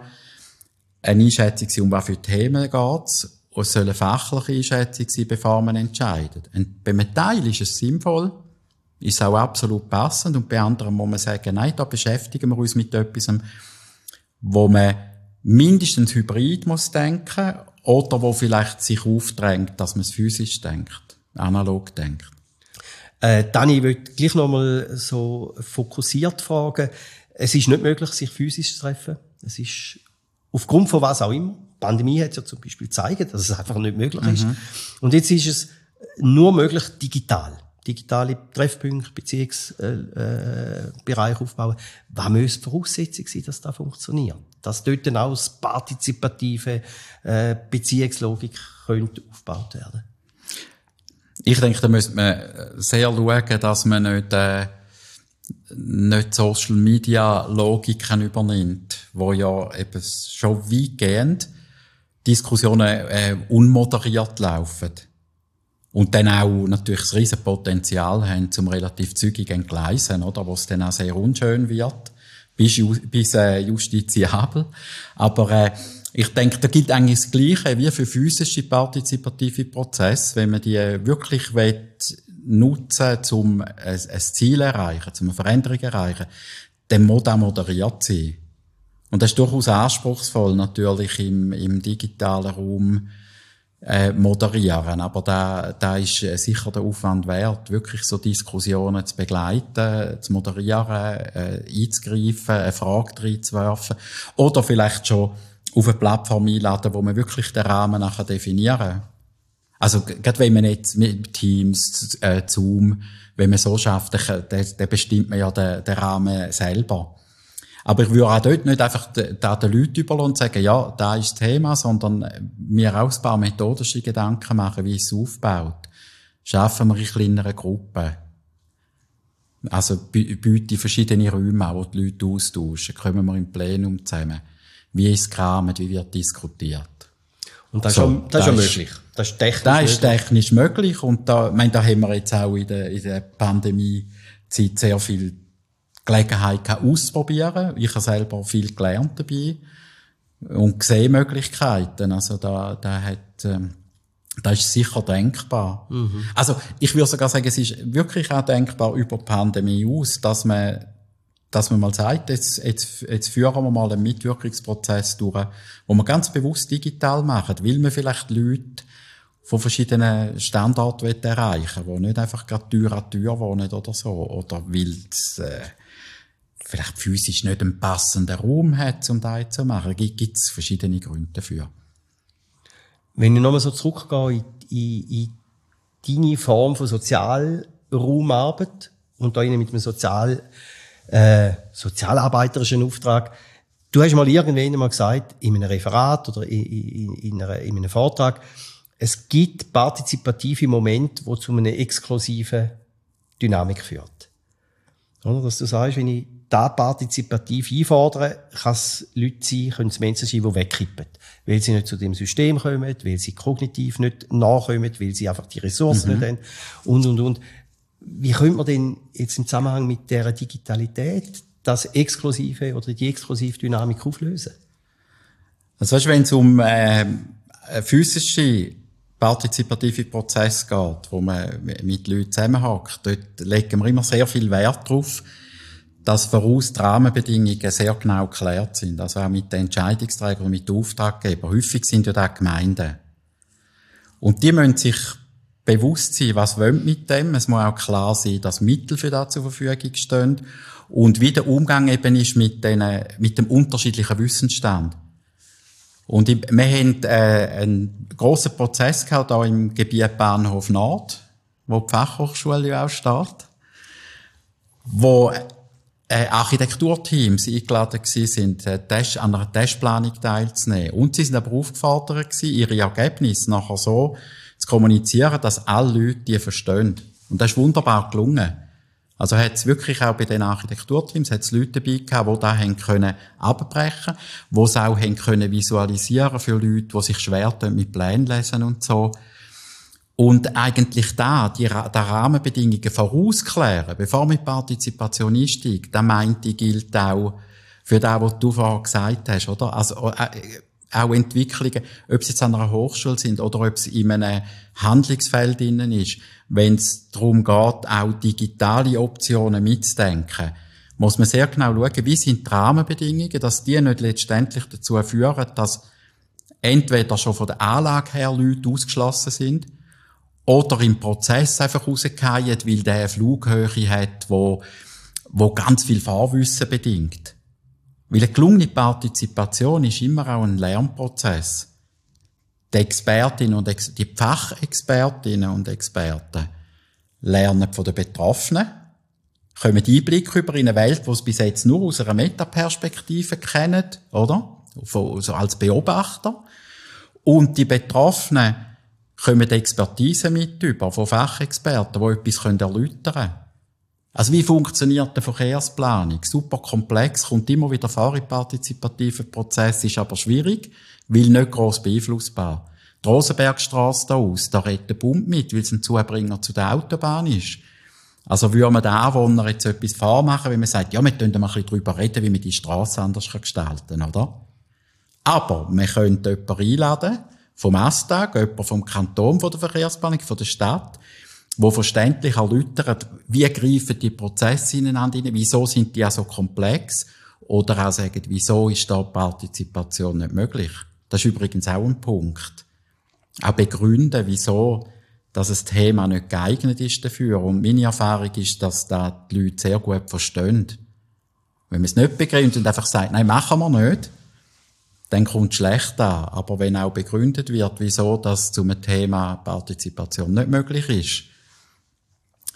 eine Einschätzung sein, um was für Themen geht und es soll eine fachliche Einschätzung sein, bevor man entscheidet. Und bei einem Teil ist es sinnvoll, ist auch absolut passend und bei anderen muss man sagen, nein, da beschäftigen wir uns mit etwas, wo man mindestens hybrid muss denken oder wo vielleicht sich aufdrängt, dass man es physisch denkt, analog denkt. Äh, Dani, ich würde gleich nochmal so fokussiert fragen. Es ist nicht möglich, sich physisch zu treffen. Es ist aufgrund von was auch immer. Die Pandemie hat ja zum Beispiel gezeigt, dass es einfach nicht möglich ist. Mhm. Und jetzt ist es nur möglich digital digitale Treffpunkte, Beziehungsbereich aufbauen. Was muss die Voraussetzung sein, dass das funktioniert? Dass dort dann auch das partizipative äh, Beziehungslogik könnte aufgebaut werden. Ich denke, da müsste man sehr schauen, dass man nicht, äh, nicht Social Media Logiken übernimmt, wo ja eben schon weitgehend Diskussionen äh, unmoderiert laufen. Und dann auch natürlich das riesen Potenzial haben, zum relativ zügig entgleisen, oder? Wo es dann auch sehr unschön wird. Bis, bis äh, justiziabel. Aber, äh, ich denke, da gilt eigentlich das Gleiche wie für physische partizipative Prozesse, wenn man die äh, wirklich will, nutzen, um ein, ein Ziel erreichen, um eine Veränderung erreichen, dann muss das moderiert sein. Und das ist durchaus anspruchsvoll, natürlich im, im digitalen Raum, äh, moderieren. Aber da, da ist äh, sicher der Aufwand wert, wirklich so Diskussionen zu begleiten, zu moderieren, äh, einzugreifen, eine Frage reinzuwerfen. Oder vielleicht schon auf eine Plattform einladen, wo man wirklich den Rahmen nachher definieren Also, gerade wenn man jetzt mit Teams, äh, Zoom, wenn man so schafft, dann, dann bestimmt man ja den, den Rahmen selber. Aber ich würde auch dort nicht einfach da den Leuten überlassen und sagen, ja, da ist das Thema, sondern mir auch ein paar methodische Gedanken machen, wie es aufbaut. Schaffen wir in kleineren Gruppen. Also, biete verschiedene Räume an, wo die Leute austauschen. Kommen wir im Plenum zusammen. Wie ist es gerahmt? Wie wird diskutiert? Und das, so, ist, schon, das, das ist möglich. Das ist technisch Das ist technisch möglich. Und da, ich meine, da haben wir jetzt auch in der, in der Pandemie-Zeit sehr viel Gelegenheit ausprobieren. Ich habe selber viel gelernt dabei und sehe Möglichkeiten. Also da, da hat, ähm, da ist sicher denkbar. Mhm. Also ich würde sogar sagen, es ist wirklich auch denkbar über die Pandemie aus, dass man dass man mal sagt, jetzt, jetzt, jetzt führen wir mal einen Mitwirkungsprozess durch, wo wir ganz bewusst digital machen, weil wir vielleicht Leute von verschiedenen Standorten erreichen wollen, die nicht einfach gerade Tür an Tür wohnen oder so, oder weil äh, vielleicht physisch nicht einen passenden Raum hat, um das zu machen. Gibt es verschiedene Gründe dafür. Wenn ich nochmal so zurückgehe in, in, in deine Form von Sozialraumarbeit und da mit einem Sozial, äh, sozialarbeiterischen Auftrag, du hast mal irgendwann mal gesagt, in einem Referat oder in, in, in, einer, in einem Vortrag, es gibt partizipative Momente, die zu einer exklusiven Dynamik führt. Oder? Dass du sagst, wenn ich da partizipativ einfordern, kann es Leute sein, können es Menschen sein, die wegkippen. Weil sie nicht zu dem System kommen, weil sie kognitiv nicht nachkommen, weil sie einfach die Ressourcen mhm. nicht haben und, und, und. Wie könnte man denn jetzt im Zusammenhang mit der Digitalität das exklusive oder die exklusive auflösen? Also weißt, wenn es um äh, physische partizipative Prozess geht, wo man mit Leuten zusammenhackt, dort legen wir immer sehr viel Wert drauf, dass voraus die Rahmenbedingungen sehr genau geklärt sind. Also auch mit den Entscheidungsträgern und mit den Auftraggebern. Häufig sind ja das Gemeinden. Und die müssen sich bewusst sein, was wollen mit dem. Es muss auch klar sein, dass Mittel für das zur Verfügung stehen. Und wie der Umgang eben ist mit, den, mit dem unterschiedlichen Wissensstand. Und wir haben äh, einen grossen Prozess gehabt, hier im Gebiet Bahnhof Nord, wo die Fachhochschule ja auch steht, wo äh, Architekturteams eingeladen sind, äh, Test, an einer Testplanung teilzunehmen. Und sie sind aber aufgefordert gewesen, ihre Ergebnisse nachher so zu kommunizieren, dass alle Leute die verstehen. Und das ist wunderbar gelungen. Also hat es wirklich auch bei den Architekturteams hat's Leute dabei gehabt, die da haben können abbrechen, wo es auch haben können visualisieren für Leute, die sich schwer tun mit Plänen lesen und so. Und eigentlich da, die, die Rahmenbedingungen vorausklären, bevor mit Partizipation einsteigt, da meinte ich, gilt auch für das, was du vorher gesagt hast, oder? Also, äh, auch Entwicklungen, ob sie jetzt an einer Hochschule sind oder ob es in einem Handlungsfeld innen ist, wenn es darum geht, auch digitale Optionen mitzudenken, muss man sehr genau schauen, wie sind die Rahmenbedingungen, dass die nicht letztendlich dazu führen, dass entweder schon von der Anlage her Leute ausgeschlossen sind, oder im Prozess einfach rausgehen, weil der eine Flughöhe hat, wo, wo ganz viel Fahrwissen bedingt. Weil eine gelungene Partizipation ist immer auch ein Lernprozess. Die Expertinnen und Ex die Fachexpertinnen und Experten lernen von den Betroffenen, kommen Einblick über in eine Welt, die sie bis jetzt nur aus einer Metaperspektive kennen, oder? So als Beobachter. Und die Betroffenen kommen Expertise mit über von Fachexperten, die etwas erläutern können. Also wie funktioniert eine Verkehrsplanung? Super komplex, kommt immer wieder vor im partizipativen Prozess, ist aber schwierig, weil nicht gross beeinflussbar. Die Rosenbergstrasse da aus, da redet der Bund mit, weil es ein Zubringer zu der Autobahn ist. Also würde man den Anwohner jetzt etwas vormachen, wenn man sagt, ja, wir können mal ein bisschen darüber reden, wie man die Straße anders gestalten kann, oder? Aber man könnte jemanden einladen, vom Astag, jemand vom Kanton, von der Verkehrsplanung, von der Stadt, wo verständlich erläutert, wie greifen die Prozesse ineinander wieso sind die ja so komplex, oder auch sagen, wieso ist da Partizipation nicht möglich. Das ist übrigens auch ein Punkt. Auch begründen, wieso dass das Thema nicht geeignet ist dafür. Und meine Erfahrung ist, dass da die Leute sehr gut verstehen. Wenn man es nicht begründet und einfach sagt, nein, machen wir nicht, dann kommt es schlecht an. Aber wenn auch begründet wird, wieso das zum Thema Partizipation nicht möglich ist,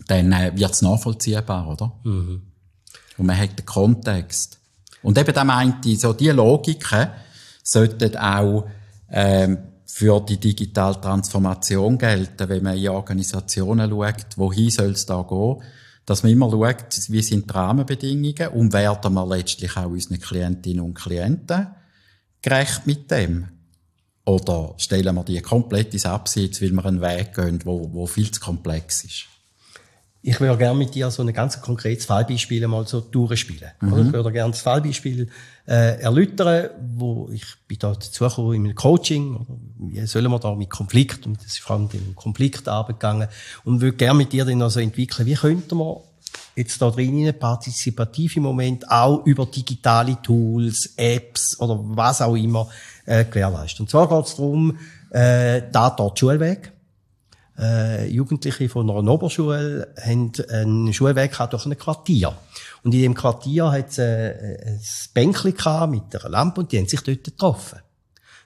dann äh, wird es nachvollziehbar, oder? Mhm. Und man hat den Kontext. Und eben da meinte ich, so die Logiken sollten auch ähm, für die digitale Transformation gelten, wenn man in Organisationen schaut, wohin soll es da gehen, dass man immer schaut, wie sind die Rahmenbedingungen und werden wir letztlich auch unseren Klientinnen und Klienten gerecht mit dem? Oder stellen wir die komplett ins Abseits, weil wir einen Weg gehen, wo, wo viel zu komplex ist? Ich würde gerne mit dir so ein ganz konkretes Fallbeispiel mal so durchspielen. Mhm. Ich würde gerne das Fallbeispiel äh, erläutern, wo ich bin da dazu in einem Coaching, wie sollen wir da mit Konflikt, und das ist vor allem um Konfliktarbeit gegangen, und würde gerne mit dir dann also entwickeln, wie könnte man jetzt da drin in partizipativ im Moment auch über digitale Tools, Apps oder was auch immer äh, gewährleisten. Und zwar geht es darum, äh, da dort Schulweg. Äh, Jugendliche von einer Oberschule haben einen Schulweg durch ein Quartier. Und in dem Quartier hat es äh, ein Bänkchen mit einer Lampe und die haben sich dort getroffen.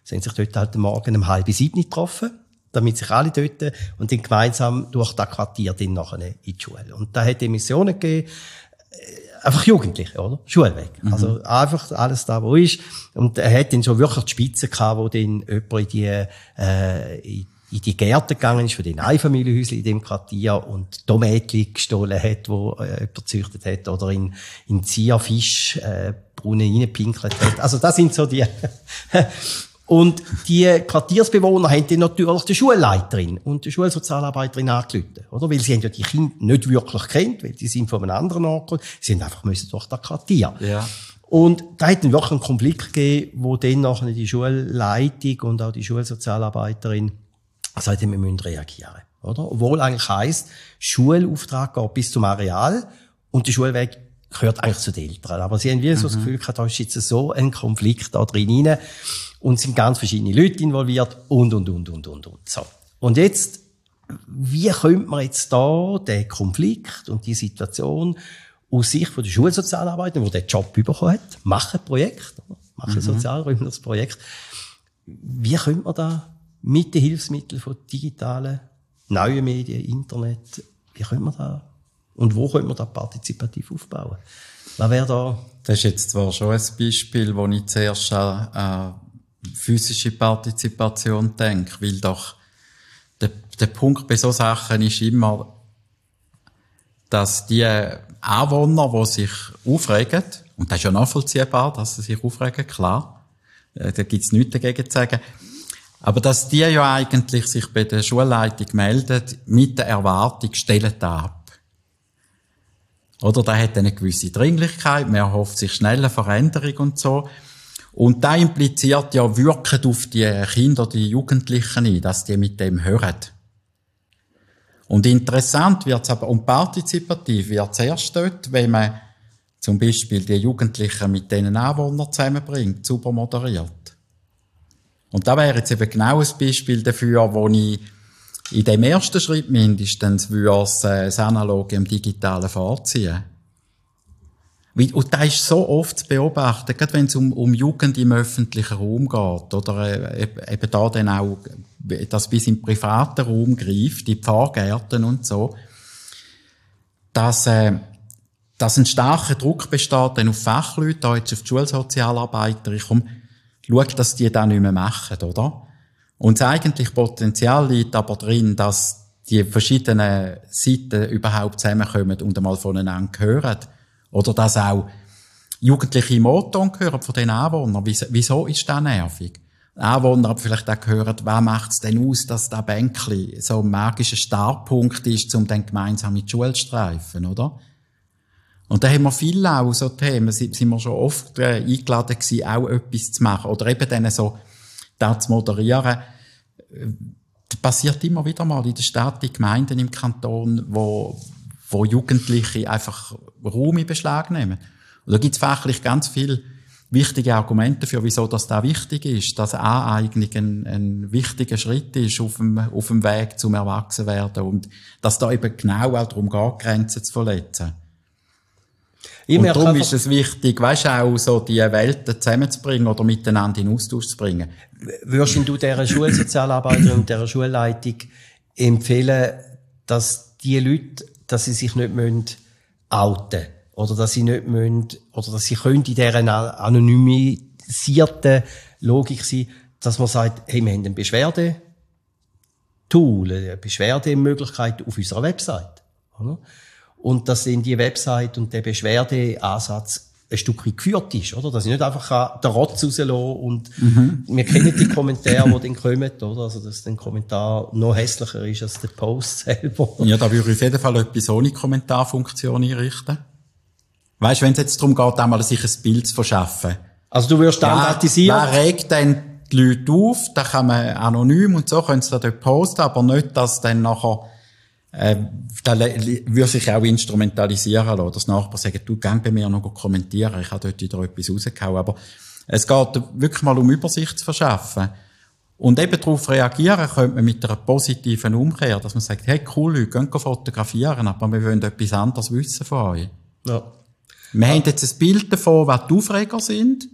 Sie haben sich dort halt Morgen um halb sieben getroffen damit sich alle dort und dann gemeinsam durch das Quartier dann nachher in die Schule. Und da hat Emissionen gegeben, äh, einfach Jugendliche, oder? Schulweg. Mhm. Also einfach alles da, wo ist. Und er hat dann schon wirklich die Spitze gehabt, wo dann jemand in die, äh, in in die Gärten gegangen ist, von den Einfamilienhäuschen in dem Quartier und Tomätchen gestohlen hat, wo äh, jemand gezüchtet hat, oder in, in Zierfisch, äh, Brunnen reinpinkelt hat. Also das sind so die, (laughs) Und die Quartiersbewohner haben dann natürlich die Schulleiterin und die Schulsozialarbeiterin angerufen, oder? Weil sie haben ja die Kinder nicht wirklich kennt, weil die sind von einem anderen Ort gekommen. Sie haben einfach müssen durch das Quartier. Ja. Und da hat dann wirklich einen Konflikt gegeben, wo dann nachher die Schulleitung und auch die Schulsozialarbeiterin Also wir müssen reagieren. Oder? Obwohl eigentlich heisst, Schulauftrag geht bis zum Areal und der Schulweg gehört eigentlich zu den Eltern. Aber sie haben wie so das mhm. Gefühl gehabt, da ist jetzt so ein Konflikt da drin rein und sind ganz verschiedene Leute involviert und, und, und, und, und, und. So. Und jetzt, wie könnte man jetzt da den Konflikt und die Situation aus Sicht von der Schulsozialarbeiter, die den Job bekommen hat, machen Projekt, machen mhm. Sozialräume das Projekt, wie könnte man da mit den Hilfsmitteln von digitalen, neuen Medien, Internet, wie könnte man da und wo könnte man da partizipativ aufbauen? Was wäre da? Das ist jetzt zwar schon ein Beispiel, wo ich zuerst an äh, physische Partizipation denke, weil doch der, der Punkt bei so Sachen ist immer, dass die Anwohner, die sich aufregen, und das ist ja nachvollziehbar, dass sie sich aufregen, klar, äh, da gibt's nichts dagegen zu sagen, aber dass die ja eigentlich sich bei der Schulleitung melden, mit der Erwartung, stellen ab. Oder da hat eine gewisse Dringlichkeit, man erhofft sich schnelle Veränderung und so. Und da impliziert ja wirken auf die Kinder, die Jugendlichen ein, dass die mit dem hören. Und interessant wird's aber, und partizipativ wird's erst dort, wenn man zum Beispiel die Jugendlichen mit denen Anwohnern zusammenbringt, super moderiert. Und da wäre jetzt eben genau ein Beispiel dafür, wo ich in dem ersten Schritt mindestens würde äh, das Analoge im Digitalen vorziehen. Und das ist so oft zu beobachten, gerade wenn es um, um Jugend im öffentlichen Raum geht, oder äh, eben da dann auch das bis im privaten Raum greift, die Pfarrgärten und so, dass, äh, dass ein starker Druck besteht dann auf Fachleute, da jetzt auf die Schulsozialarbeiter, ich komme, schau, dass die das nicht mehr machen, oder? Und das eigentliche Potenzial liegt aber drin, dass die verschiedenen Seiten überhaupt zusammenkommen und einmal voneinander hören. Oder dass auch Jugendliche im Motor hören von den Anwohnern. Wieso ist das nervig? Anwohner aber vielleicht auch gehört, was macht es denn aus, dass das Bänkli so ein magischer Startpunkt ist, um dann gemeinsam in die Schule zu streifen, oder? Und da haben wir viele auch so Themen, sind wir schon oft äh, eingeladen gewesen, auch etwas zu machen. Oder eben dann so, da zu moderieren. Das passiert immer wieder mal in der Stadt, in Gemeinden im Kanton, wo, wo Jugendliche einfach Raum in Beschlag nehmen. Und da gibt es fachlich ganz viele wichtige Argumente für, wieso das da wichtig ist, dass Aneignung ein, ein wichtiger Schritt ist auf dem, auf dem Weg zum Erwachsenwerden und dass da eben genau auch darum geht, Grenzen zu verletzen. Ich und darum ist es wichtig, weißt du, auch so die Welten zusammenzubringen oder miteinander in Austausch zu bringen. Würdest du dieser Schulsozialarbeiterin und dieser Schulleitung empfehlen, dass die Leute, dass sie sich nicht müssen outen oder dass sie nicht müssen, oder dass sie können in dieser anonymisierten Logik sein, dass man sagt, hey, wir haben ein Beschwerde Tool, eine Beschwerdemöglichkeit auf unserer Website. Oder? und dass in die Website und der Beschwerdeansatz ein Stück weit geführt ist, oder? Dass ich nicht einfach den Rotz rauslasse und mhm. wir kennen die Kommentare, die dann kommen, oder? Also, dass der Kommentar noch hässlicher ist als der Post selber. Ja, da würde ich auf jeden Fall etwas ohne Kommentarfunktion einrichten. Weißt, wenn es jetzt darum geht, einmal sich ein Bild zu verschaffen. Also du würdest standardisieren? Wer, wer regt denn die Leute auf? Da kann man anonym und so, können sie da dort posten, aber nicht, dass dann nachher äh, da würde sich auch instrumentalisieren lassen. Das Nachbar sagen, du geh bei mir noch kommentieren, ich habe dort wieder etwas rausgehauen. Aber es geht wirklich mal um Übersicht zu verschaffen. Und eben darauf reagieren könnte man mit einer positiven Umkehr, dass man sagt, hey, cool, Leute, gehen fotografieren, aber wir wollen etwas anderes wissen von euch. Ja. Wir ja. haben jetzt ein Bild davon, was die Aufreger sind.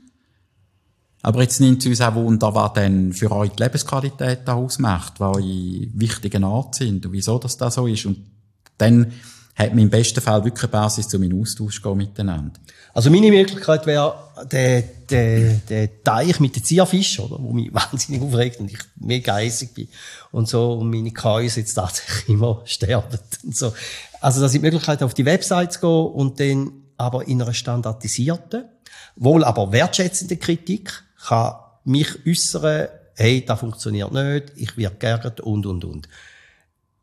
Aber jetzt nimmt es uns auch Wunder, was denn für euch die Lebensqualität ausmacht, was eure wichtigen Orte sind und wieso das da so ist. Und dann hat man im besten Fall wirklich eine Basis, um in Austausch zu gehen miteinander. Also meine Möglichkeit wäre der, der, der Teich mit den Zierfischen, oder, wo mich (laughs) wahnsinnig aufregt und ich mega eisig bin. Und so, und meine Käuse jetzt tatsächlich immer sterben. Und so. Also, dass ich die Möglichkeit auf die Website zu gehen und dann aber in einer standardisierten, wohl aber wertschätzenden Kritik, kann mich äußern, hey, das funktioniert nicht, ich werde geärgert und, und, und.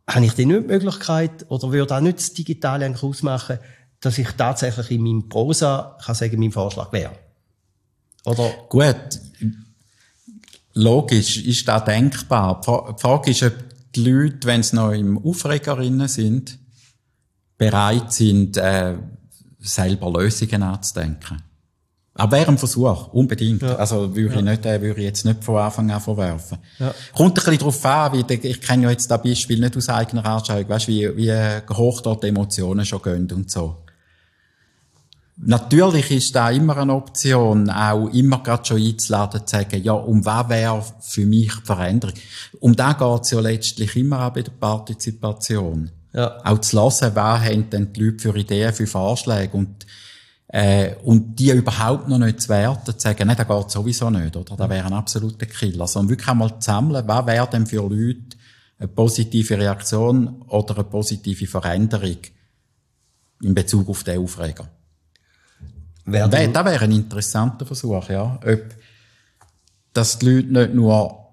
Habe ich denn nicht die Möglichkeit, oder würde auch nicht das Digitale eigentlich ausmachen, dass ich tatsächlich in meinem Prosa kann sagen, mein Vorschlag wäre? Oder? Gut. logisch ist das denkbar. Die Frage ist, ob die Leute, wenn sie noch im Aufregerinnen sind, bereit sind, äh, selber Lösungen anzudenken. Aber wäre ein Versuch, unbedingt. Ja. Also würde ich nicht, äh, würde ich jetzt nicht von Anfang an verwerfen. Ja. Kommt ein bisschen darauf an, wie, ich kenne ja jetzt das Beispiel nicht aus eigener Anschauung, weißt, wie, wie hoch dort die Emotionen schon gehen und so. Natürlich ist da immer eine Option, auch immer gerade schon einzuladen, zu sagen, ja, um was wäre für mich die Veränderung? Um da geht's ja letztlich immer auch bei der Partizipation. Ja. Auch zu hören, was haben denn die Leute für Ideen, für Vorschläge und äh, und die überhaupt noch nicht zu werten, zu sagen, nein, das geht sowieso nicht, oder? Das wäre ein absoluter Killer. Sondern wirklich einmal zu sammeln, was wäre denn für Leute eine positive Reaktion oder eine positive Veränderung in Bezug auf den Aufreger. Werden das wäre ein interessanter Versuch, ja. Ob, dass die Leute nicht nur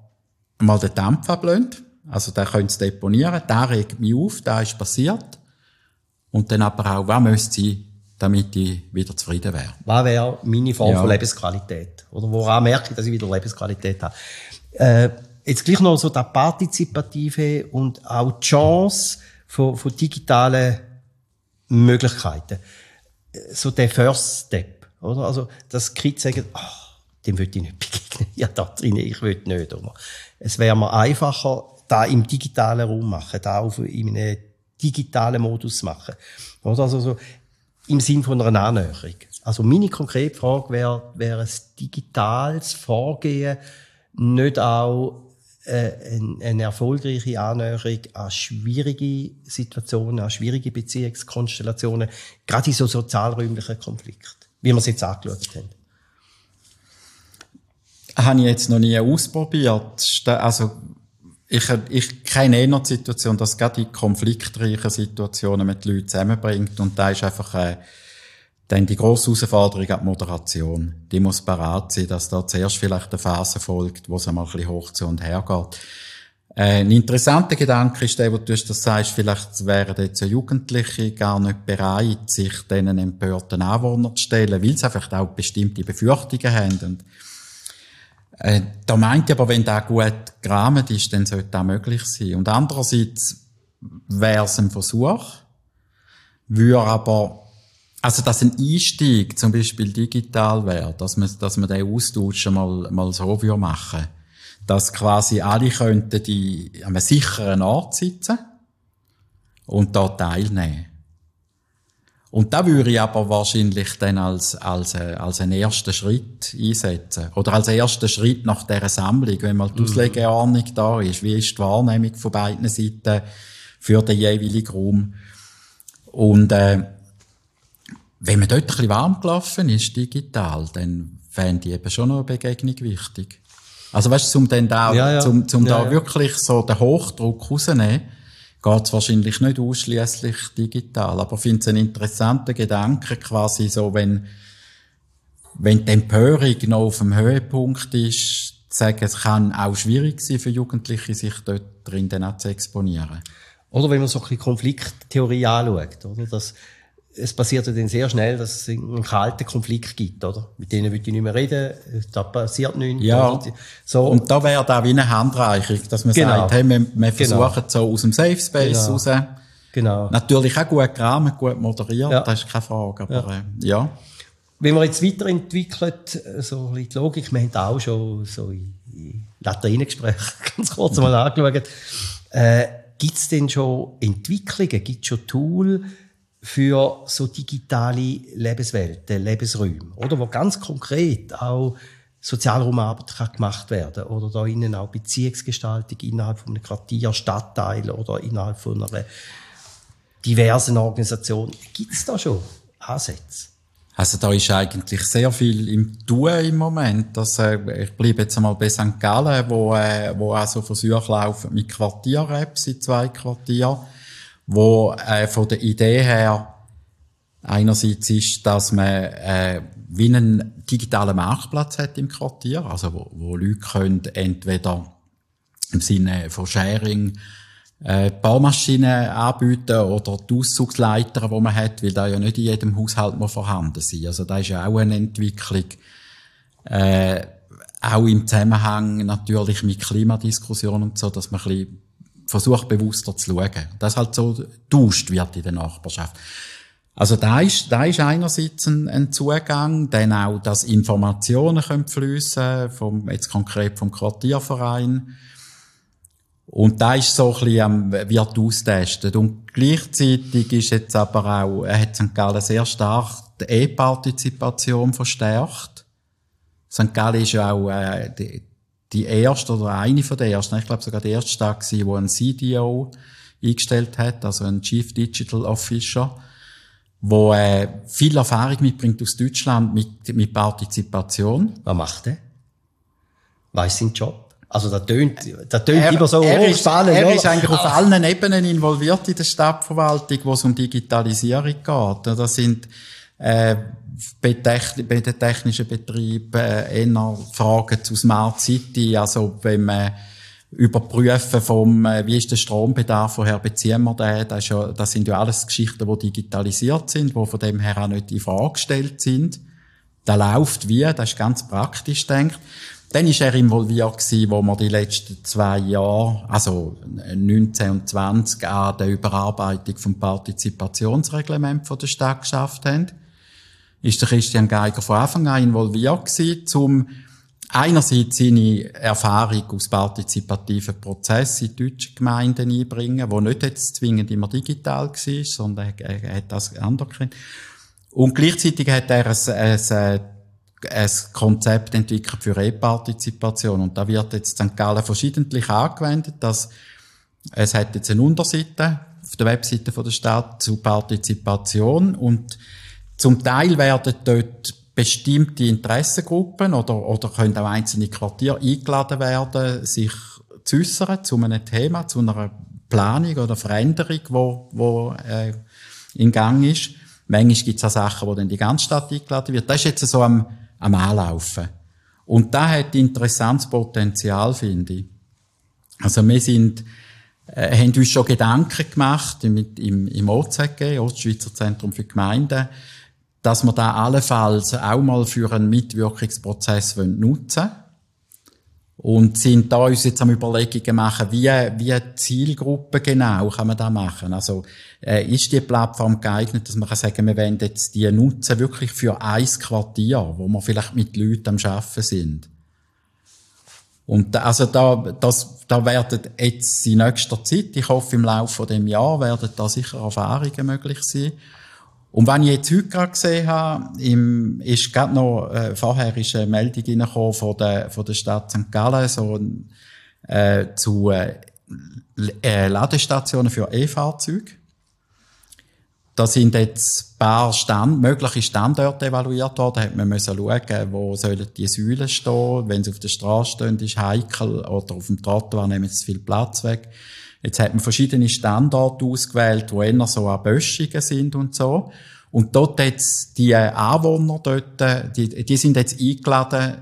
mal den Dampf ablösen, also da können sie deponieren, da regt mich auf, da ist passiert. Und dann aber auch, was müsste sie, damit ich wieder zufrieden wäre? Was wäre meine Form ja. von Lebensqualität? Oder woran merke ich, dass ich wieder Lebensqualität habe? Äh, jetzt gleich noch so das Partizipative und auch die Chance von, von digitalen Möglichkeiten so der First Step, oder? Also, dass Kids sagen, ach, dem will ich nicht (laughs) begegnen. Ja, da drin, ich will nicht, oder? Es wäre mir einfacher, da im digitalen Raum machen, da auf, in einem digitalen Modus machen. Oder? Also, so, im Sinn von einer Annäherung. Also, meine konkrete Frage wäre, wäre ein digitales Vorgehen nicht auch äh, eine erfolgreiche Annäherung an schwierige Situationen, an schwierige Beziehungskonstellationen, gerade in so sozialräumlichen Konflikten, wie wir es jetzt angeschaut haben. Habe ich jetzt noch nie ausprobiert. Also, ich, ich kenne eh noch die Situation, dass gerade in konfliktreichen Situationen mit Leuten zusammenbringt und da ist einfach, äh, dann die grosse Herausforderung an die Moderation. Die muss parat sein, dass da zuerst vielleicht eine Phase folgt, wo es einmal ein bisschen hoch zu und her geht. Äh, ein interessanter Gedanke ist der, wo du das sagst, vielleicht wären jetzt Jugendliche gar nicht bereit, sich diesen empörten Anwohnern zu stellen, weil sie einfach auch bestimmte Befürchtungen haben. Und, äh, da meint ich aber, wenn da gut gerahmt ist, dann sollte das möglich sein. Und andererseits wäre es ein Versuch, würde aber also, dass ein Einstieg zum Beispiel digital wäre, dass man, dass man den Austausch mal, mal so würde machen. Dass quasi alle könnten die, an einem sicheren Ort sitzen und da teilnehmen. Und da würde ich aber wahrscheinlich dann als, als, äh, als einen ersten Schritt einsetzen. Oder als ersten Schritt nach dieser Sammlung, wenn mal die mhm. Auslegeordnung da ist. Wie ist die Wahrnehmung von beiden Seiten für den jeweiligen Raum? Und, äh, wenn man dort ein bisschen warm gelaufen ist, digital, dann fände ich eben schon noch eine Begegnung wichtig. Also weißt du, um dann da, ja, ja. zum, zum ja, da wirklich so den Hochdruck rausnehmen, geht es wahrscheinlich nicht ausschließlich digital. Aber ich finde es einen interessanten Gedanke, quasi so, wenn, wenn die Empörung noch auf dem Höhepunkt ist, zu sagen, es kann auch schwierig sein für Jugendliche, sich dort drin dann auch zu exponieren. Oder wenn man so ein bisschen Konflikttheorie anschaut, oder? Dass, es passiert ja dann sehr schnell, dass es einen kalten Konflikt gibt, oder? Mit denen will ich nicht mehr reden, da passiert nichts. Ja. So. Und da wäre da wie eine Handreichung, dass man genau. sagt, hey, wir, wir genau. versuchen so aus dem Safe Space genau. raus. Genau. Natürlich auch gut gerahmt, gut moderiert, ja. das ist keine Frage, aber, ja. Äh, ja. Wenn man jetzt weiterentwickelt, so die Logik, wir haben auch schon so in, in Lateinengesprächen (laughs) ganz kurz mal angeschaut, äh, gibt es denn schon Entwicklungen, gibt es schon Tools, für so digitale Lebenswelten, Lebensräume, oder? Wo ganz konkret auch Sozialraumarbeit kann gemacht werden oder da innen auch Beziehungsgestaltung innerhalb von einem Quartier, Stadtteil oder innerhalb von einer diversen Organisation. Gibt es da schon Ansätze? Also da ist eigentlich sehr viel im Tun im Moment. Das, äh, ich bleibe jetzt einmal bei St. Gallen, wo, äh, wo auch so Versuche laufen mit Quartier-Apps in zwei Quartieren wo äh, von der Idee her einerseits ist, dass man äh, wie einen digitalen Marktplatz hat im Quartier, also wo, wo Leute können entweder im Sinne von Sharing äh, Baumaschinen anbieten oder die Auszugsleiter, die man hat, weil da ja nicht in jedem Haushalt mehr vorhanden sind. Also da ist ja auch eine Entwicklung. Äh, auch im Zusammenhang natürlich mit Klimadiskussionen und so, dass man ein bisschen versucht, bewusster zu schauen. Das halt so tauscht wird in der Nachbarschaft. Also da ist, da ist einerseits ein, ein Zugang, dann auch, dass Informationen können fliessen, vom, jetzt konkret vom Quartierverein. Und da ist so ein bisschen wird austestet. Und gleichzeitig ist jetzt aber auch, hat St. Gallen sehr stark die E-Partizipation verstärkt. St. Gallen ist ja auch, äh, die, die erste oder eine von den ersten, ich glaube sogar die erste Stadt gewesen, wo ein CDO eingestellt hat, also ein Chief Digital Officer wo äh, viel Erfahrung mitbringt aus Deutschland mit, mit Partizipation. Was macht er? Weiß sein Job? Also da tönt, da tönt er, immer so er ist, spannend. Er ist eigentlich auf allen Ebenen involviert in der Stadtverwaltung, wo es um Digitalisierung geht. Das sind äh, bei, den technischen Betrieben äh, eher Fragen zu Smart City, also wenn man Überprüfen vom, äh, wie ist der Strombedarf, woher beziehen wir den, das, ist ja, das sind ja alles Geschichten, die digitalisiert sind, die von dem her auch nicht in Frage gestellt sind. Da läuft wie, das ist ganz praktisch denkt. Dann ist er involviert gewesen, wo wir die letzten zwei Jahre, also 19 und 20, an der Überarbeitung vom Partizipationsreglement von der Stadt geschafft haben. Ist der Christian Geiger von Anfang an involviert gewesen, zum einerseits seine Erfahrung aus partizipativen Prozessen in deutsche Gemeinden einbringen, wo nicht jetzt zwingend immer digital war, sondern er, hat das anerkannt. Und gleichzeitig hat er ein, ein, ein Konzept entwickelt für E-Partizipation. Und da wird jetzt St. Gallen verschiedentlich angewendet, dass es hat jetzt eine Unterseite auf der Webseite von der Stadt zu Partizipation und zum Teil werden dort bestimmte Interessengruppen oder, oder können auch einzelne Quartiere eingeladen werden, sich zu äußern zu einem Thema, zu einer Planung oder Veränderung, wo, wo äh, in Gang ist. Manchmal gibt es auch Sachen, wo dann die ganze Stadt eingeladen wird. Das ist jetzt so am, am Anlaufen. Und da hat interessantes Potenzial, finde ich. Also wir sind, äh, haben uns schon Gedanken gemacht mit, im, im OZG, Ostschweizer Zentrum für Gemeinden, dass wir da allenfalls auch mal für einen Mitwirkungsprozess nutzen wollen. Und sind da uns jetzt am Überlegungen machen, wie, wie Zielgruppe genau kann man da machen? Also, äh, ist die Plattform geeignet, dass man kann sagen, wir wollen jetzt die nutzen wirklich für ein Quartier, wo wir vielleicht mit Leuten am Arbeiten sind? Und also da, das, da werden jetzt in nächster Zeit, ich hoffe im Laufe des Jahr, werden da sicher Erfahrungen möglich sein. Und wenn ich jetzt heute gerade gesehen habe, im, ist gerade noch, äh, vorher ist eine Meldung reingekommen von der, von der Stadt St. Gallen, so, äh, zu, äh, äh, Ladestationen für E-Fahrzeuge. Da sind jetzt ein paar Stand, mögliche Standorte evaluiert worden. Da hat man müssen schauen, wo sollen die Säulen stehen. Wenn sie auf der Straße stehen, ist heikel. Oder auf dem Trottoir nehmen sie viel Platz weg. Jetzt hat man verschiedene Standorte ausgewählt, wo eher so an Böschungen sind und so. Und dort jetzt die Anwohner dort, die, die sind jetzt eingeladen,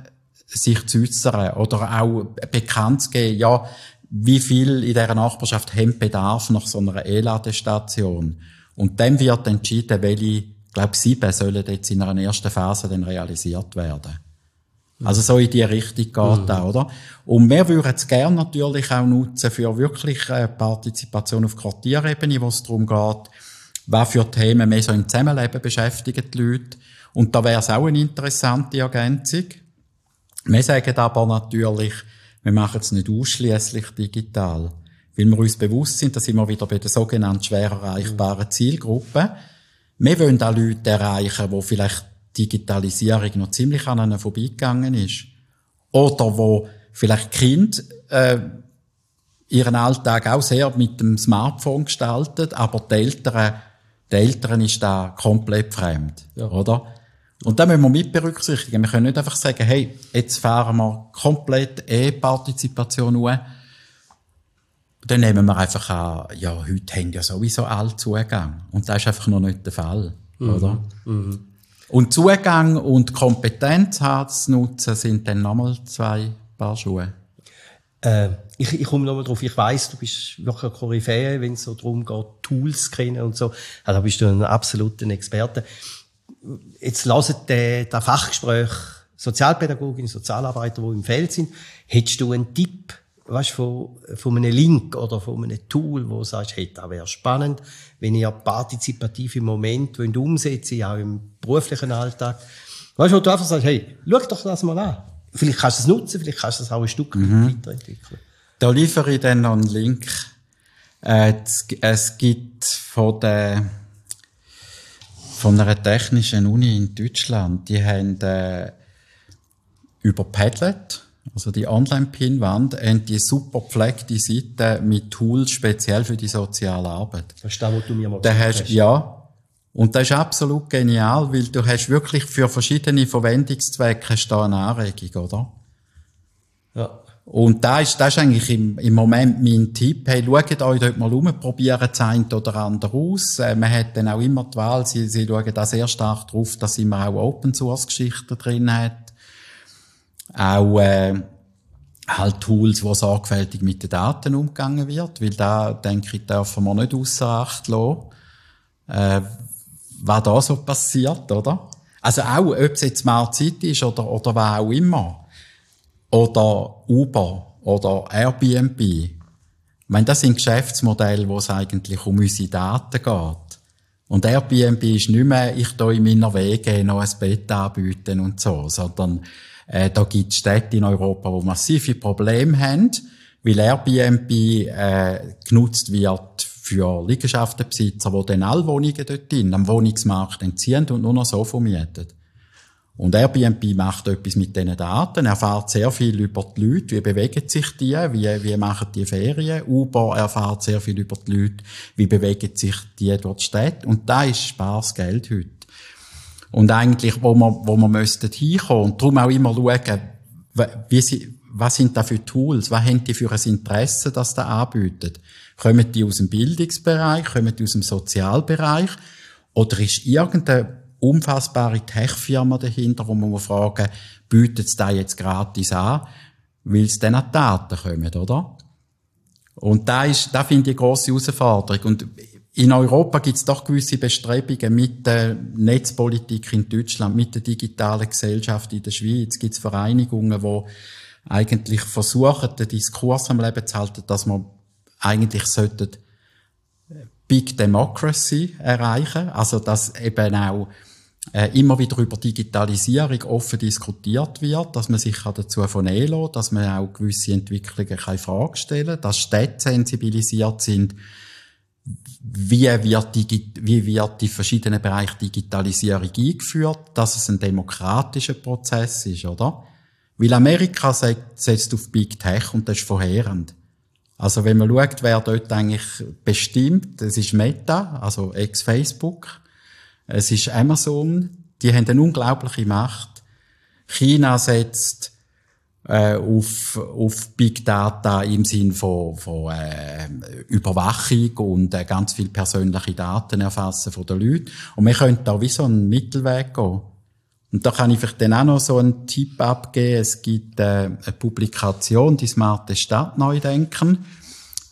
sich zu äußern oder auch bekannt zu geben, ja, wie viel in dieser Nachbarschaft haben Bedarf nach so einer E-Ladestation. Und dann wird entschieden, welche, glaube, sieben sollen jetzt in einer ersten Phase dann realisiert werden. Also so in die Richtung geht mhm. da, oder? Und wir würden es gerne natürlich auch nutzen für wirklich äh, Partizipation auf Quartierebene, wo es darum geht, was für Themen mehr so im Zusammenleben beschäftigen die Leute. Und da wäre es auch eine interessante Ergänzung. Wir sagen aber natürlich, wir machen es nicht ausschließlich digital. Weil wir uns bewusst sind, dass immer wieder bei den sogenannten schwer erreichbaren Zielgruppen. Wir wollen auch Leute erreichen, die vielleicht Digitalisierung noch ziemlich an ihnen vorbeigegangen ist. Oder wo vielleicht Kind äh, ihren Alltag auch sehr mit dem Smartphone gestaltet, aber die Eltern, die Eltern ist da komplett fremd, ja. oder? Und da müssen wir mit berücksichtigen. Wir können nicht einfach sagen, hey, jetzt fahren wir komplett E-Partizipation an. Dann nehmen wir einfach an, ja, heute haben ja sowieso alle Zugang. Und das ist einfach noch nicht der Fall, mhm. oder? Mhm. Und Zugang und Kompetenz zu nutzen sind dann nochmal zwei Paar Schuhe. Äh, ich, ich komme nochmal drauf. Ich weiss, du bist wirklich ein Koryphäe, wenn es so darum geht, Tools kennen und so. Also, da bist du ein absoluter Experte. Jetzt lasst den, den Fachgespräch Sozialpädagoginnen, Sozialarbeiter, die im Feld sind. Hättest du einen Tipp, weißt, von, von einem Link oder von einem Tool, wo du sagst, hey, das wäre spannend, wenn ihr partizipative Momente umsetzen auch im beruflichen Alltag. Weißt du, wo du einfach sagst, hey, schau doch das mal an. Vielleicht kannst du es nutzen, vielleicht kannst du es auch ein Stück mhm. weiterentwickeln. Da liefere ich dann noch einen Link. Äh, es gibt von der von einer technischen Uni in Deutschland, die haben äh, über Padlet, also die Online-Pinwand, haben die super gepflegte Seite mit Tools speziell für die soziale Arbeit. Das ist das, was du mir mal gesagt hast. Ja. Und das ist absolut genial, weil du hast wirklich für verschiedene Verwendungszwecke da eine Anregung, oder? Ja. Und da ist, das ist eigentlich im, im Moment mein Tipp. Hey, schaut euch dort mal um, probieren das eine oder andere aus. Äh, man hat dann auch immer die Wahl, sie, sie schauen da sehr stark drauf, dass immer auch Open Source Geschichten drin hat. Auch, äh, halt Tools, wo sorgfältig mit den Daten umgegangen wird, weil da, denke ich, dürfen wir nicht außer Acht lassen, äh, was da so passiert, oder? Also auch, ob es jetzt Smart City ist oder, oder was auch immer oder Uber oder Airbnb. Ich meine, das sind Geschäftsmodelle, wo es eigentlich um unsere Daten geht. Und Airbnb ist nicht mehr, ich da in meiner Wege noch ein Bett anbieten und so, sondern äh, da gibt es Städte in Europa, wo massive Probleme haben, weil Airbnb äh, genutzt wird für Liegenschaftenbesitzer, die dann alle Wohnungen dort drin am Wohnungsmarkt entziehen und nur noch so vermieten. Und Airbnb macht etwas mit diesen Daten, er erfahrt sehr viel über die Leute, wie bewegen sich die, wie, wie machen die Ferien. Uber erfahrt sehr viel über die Leute, wie bewegen sich die dort Städte. Und da ist Spaßgeld heute. Und eigentlich, wo man, wo man müssten hinkommen, und darum auch immer schauen, wie sie, was sind da für Tools, was haben die für ein Interesse, das da anbieten? Kommen die aus dem Bildungsbereich, kommen die aus dem Sozialbereich, oder ist irgendein unfassbare Tech-Firma dahinter, wo man fragen, bietet es da jetzt gratis an, weil es dann an Daten kommen, oder? Und da ist, da finde ich eine grosse Herausforderung. Und in Europa gibt es doch gewisse Bestrebungen mit der Netzpolitik in Deutschland, mit der digitalen Gesellschaft in der Schweiz. Gibt es Vereinigungen, die eigentlich versuchen, den Diskurs am Leben zu halten, dass man eigentlich sollten Big Democracy erreichen, also dass eben auch äh, immer wieder über Digitalisierung offen diskutiert wird, dass man sich dazu vernehmen kann, dass man auch gewisse Entwicklungen kann Frage stellen dass Städte sensibilisiert sind, wie wird, die, wie wird die verschiedenen Bereiche Digitalisierung eingeführt, dass es ein demokratischer Prozess ist, oder? Weil Amerika setzt auf Big Tech und das ist verheerend. Also wenn man schaut, wer dort eigentlich bestimmt, das ist Meta, also ex-Facebook, es ist Amazon, die haben eine unglaubliche Macht. China setzt äh, auf, auf Big Data im Sinn von, von äh, Überwachung und äh, ganz viel persönliche Daten erfassen von den Leuten. Und wir könnten da wie so einen Mittelweg gehen. Und da kann ich vielleicht dann auch noch so einen Tipp abgeben. Es gibt äh, eine Publikation, die smarte Stadt neu denken.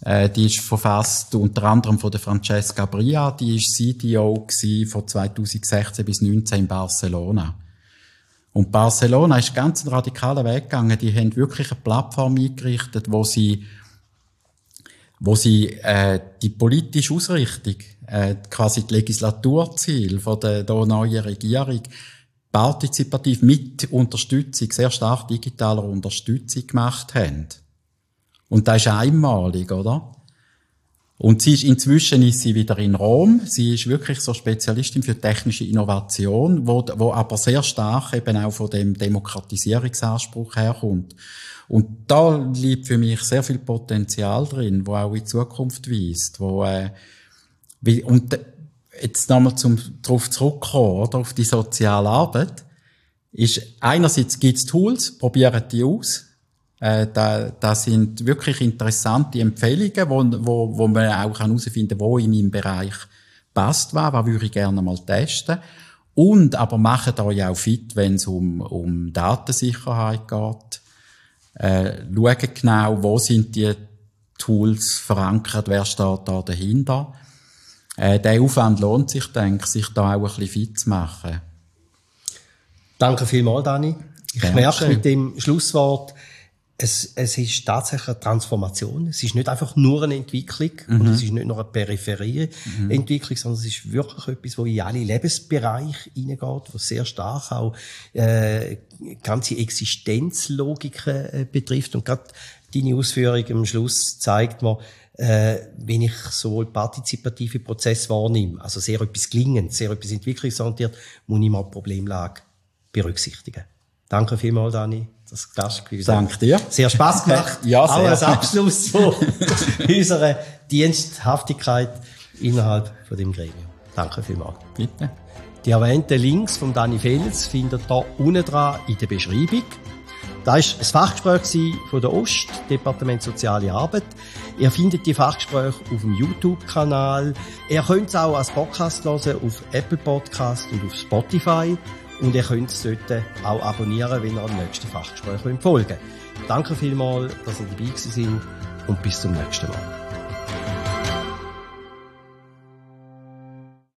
Äh, die ist verfasst unter anderem von der Francesca Bria, die ist CDO von 2016 bis 2019 in Barcelona. Und Barcelona ist ganz einen radikalen Weg gegangen. Die haben wirklich eine Plattform eingerichtet, wo sie, wo sie äh, die politische Ausrichtung, äh, quasi die Legislaturziel von der, der neuen Regierung partizipativ mit Unterstützung, sehr stark digitaler Unterstützung gemacht haben. Und das ist einmalig, oder? Und sie ist, inzwischen ist sie wieder in Rom. Sie ist wirklich so Spezialistin für technische Innovation, wo, wo aber sehr stark eben auch von dem Demokratisierungsanspruch herkommt. Und da liegt für mich sehr viel Potenzial drin, wo auch in Zukunft weist, wo, äh, wie, und jetzt nochmal zum, darauf zurückkommen, oder, auf die soziale Arbeit, ist, einerseits gibt's Tools, probieren die aus, äh, da, da sind wirklich interessante Empfehlungen, wo, wo, wo man auch herausfinden kann, wo in meinem Bereich passt was, was würde ich gerne mal testen. Und aber machen euch auch fit, wenn es um, um Datensicherheit geht. Äh, schauen genau, wo sind die Tools verankert, wer steht da dahinter. Äh, der Aufwand lohnt sich, denke ich, sich da auch ein bisschen fit zu machen. Danke vielmals, Dani. Ich merke mit dem Schlusswort, es, es ist tatsächlich eine Transformation. Es ist nicht einfach nur eine Entwicklung mhm. und es ist nicht nur eine Peripherie-Entwicklung, mhm. sondern es ist wirklich etwas, wo in alle Lebensbereiche hineingeht, wo sehr stark auch äh, ganze Existenzlogiken äh, betrifft. Und gerade deine Ausführung am Schluss zeigt mir, äh, wenn ich sowohl partizipative Prozesse wahrnehme, also sehr etwas gelingend, sehr etwas entwicklungsorientiert, muss ich mal die Problemlage berücksichtigen. Danke vielmals, Dani das Gast gewesen. Danke dir. Sehr Spaß gemacht. (laughs) ja, sehr. Auch als Abschluss von (laughs) unserer Diensthaftigkeit innerhalb von dem Gremium. Danke vielmals. Bitte. Die erwähnten Links von Dani Fels findet ihr unten dran in der Beschreibung. Da war ein Fachgespräch von der Ost, Departement Soziale Arbeit. Ihr findet die Fachgespräche auf dem YouTube-Kanal. Ihr könnt es auch als Podcast hören auf Apple Podcast und auf Spotify. Und ihr könnt es dort auch abonnieren, wenn ihr am nächsten Fachgespräch folgen wollt. Danke vielmals, dass ihr dabei sind und bis zum nächsten Mal.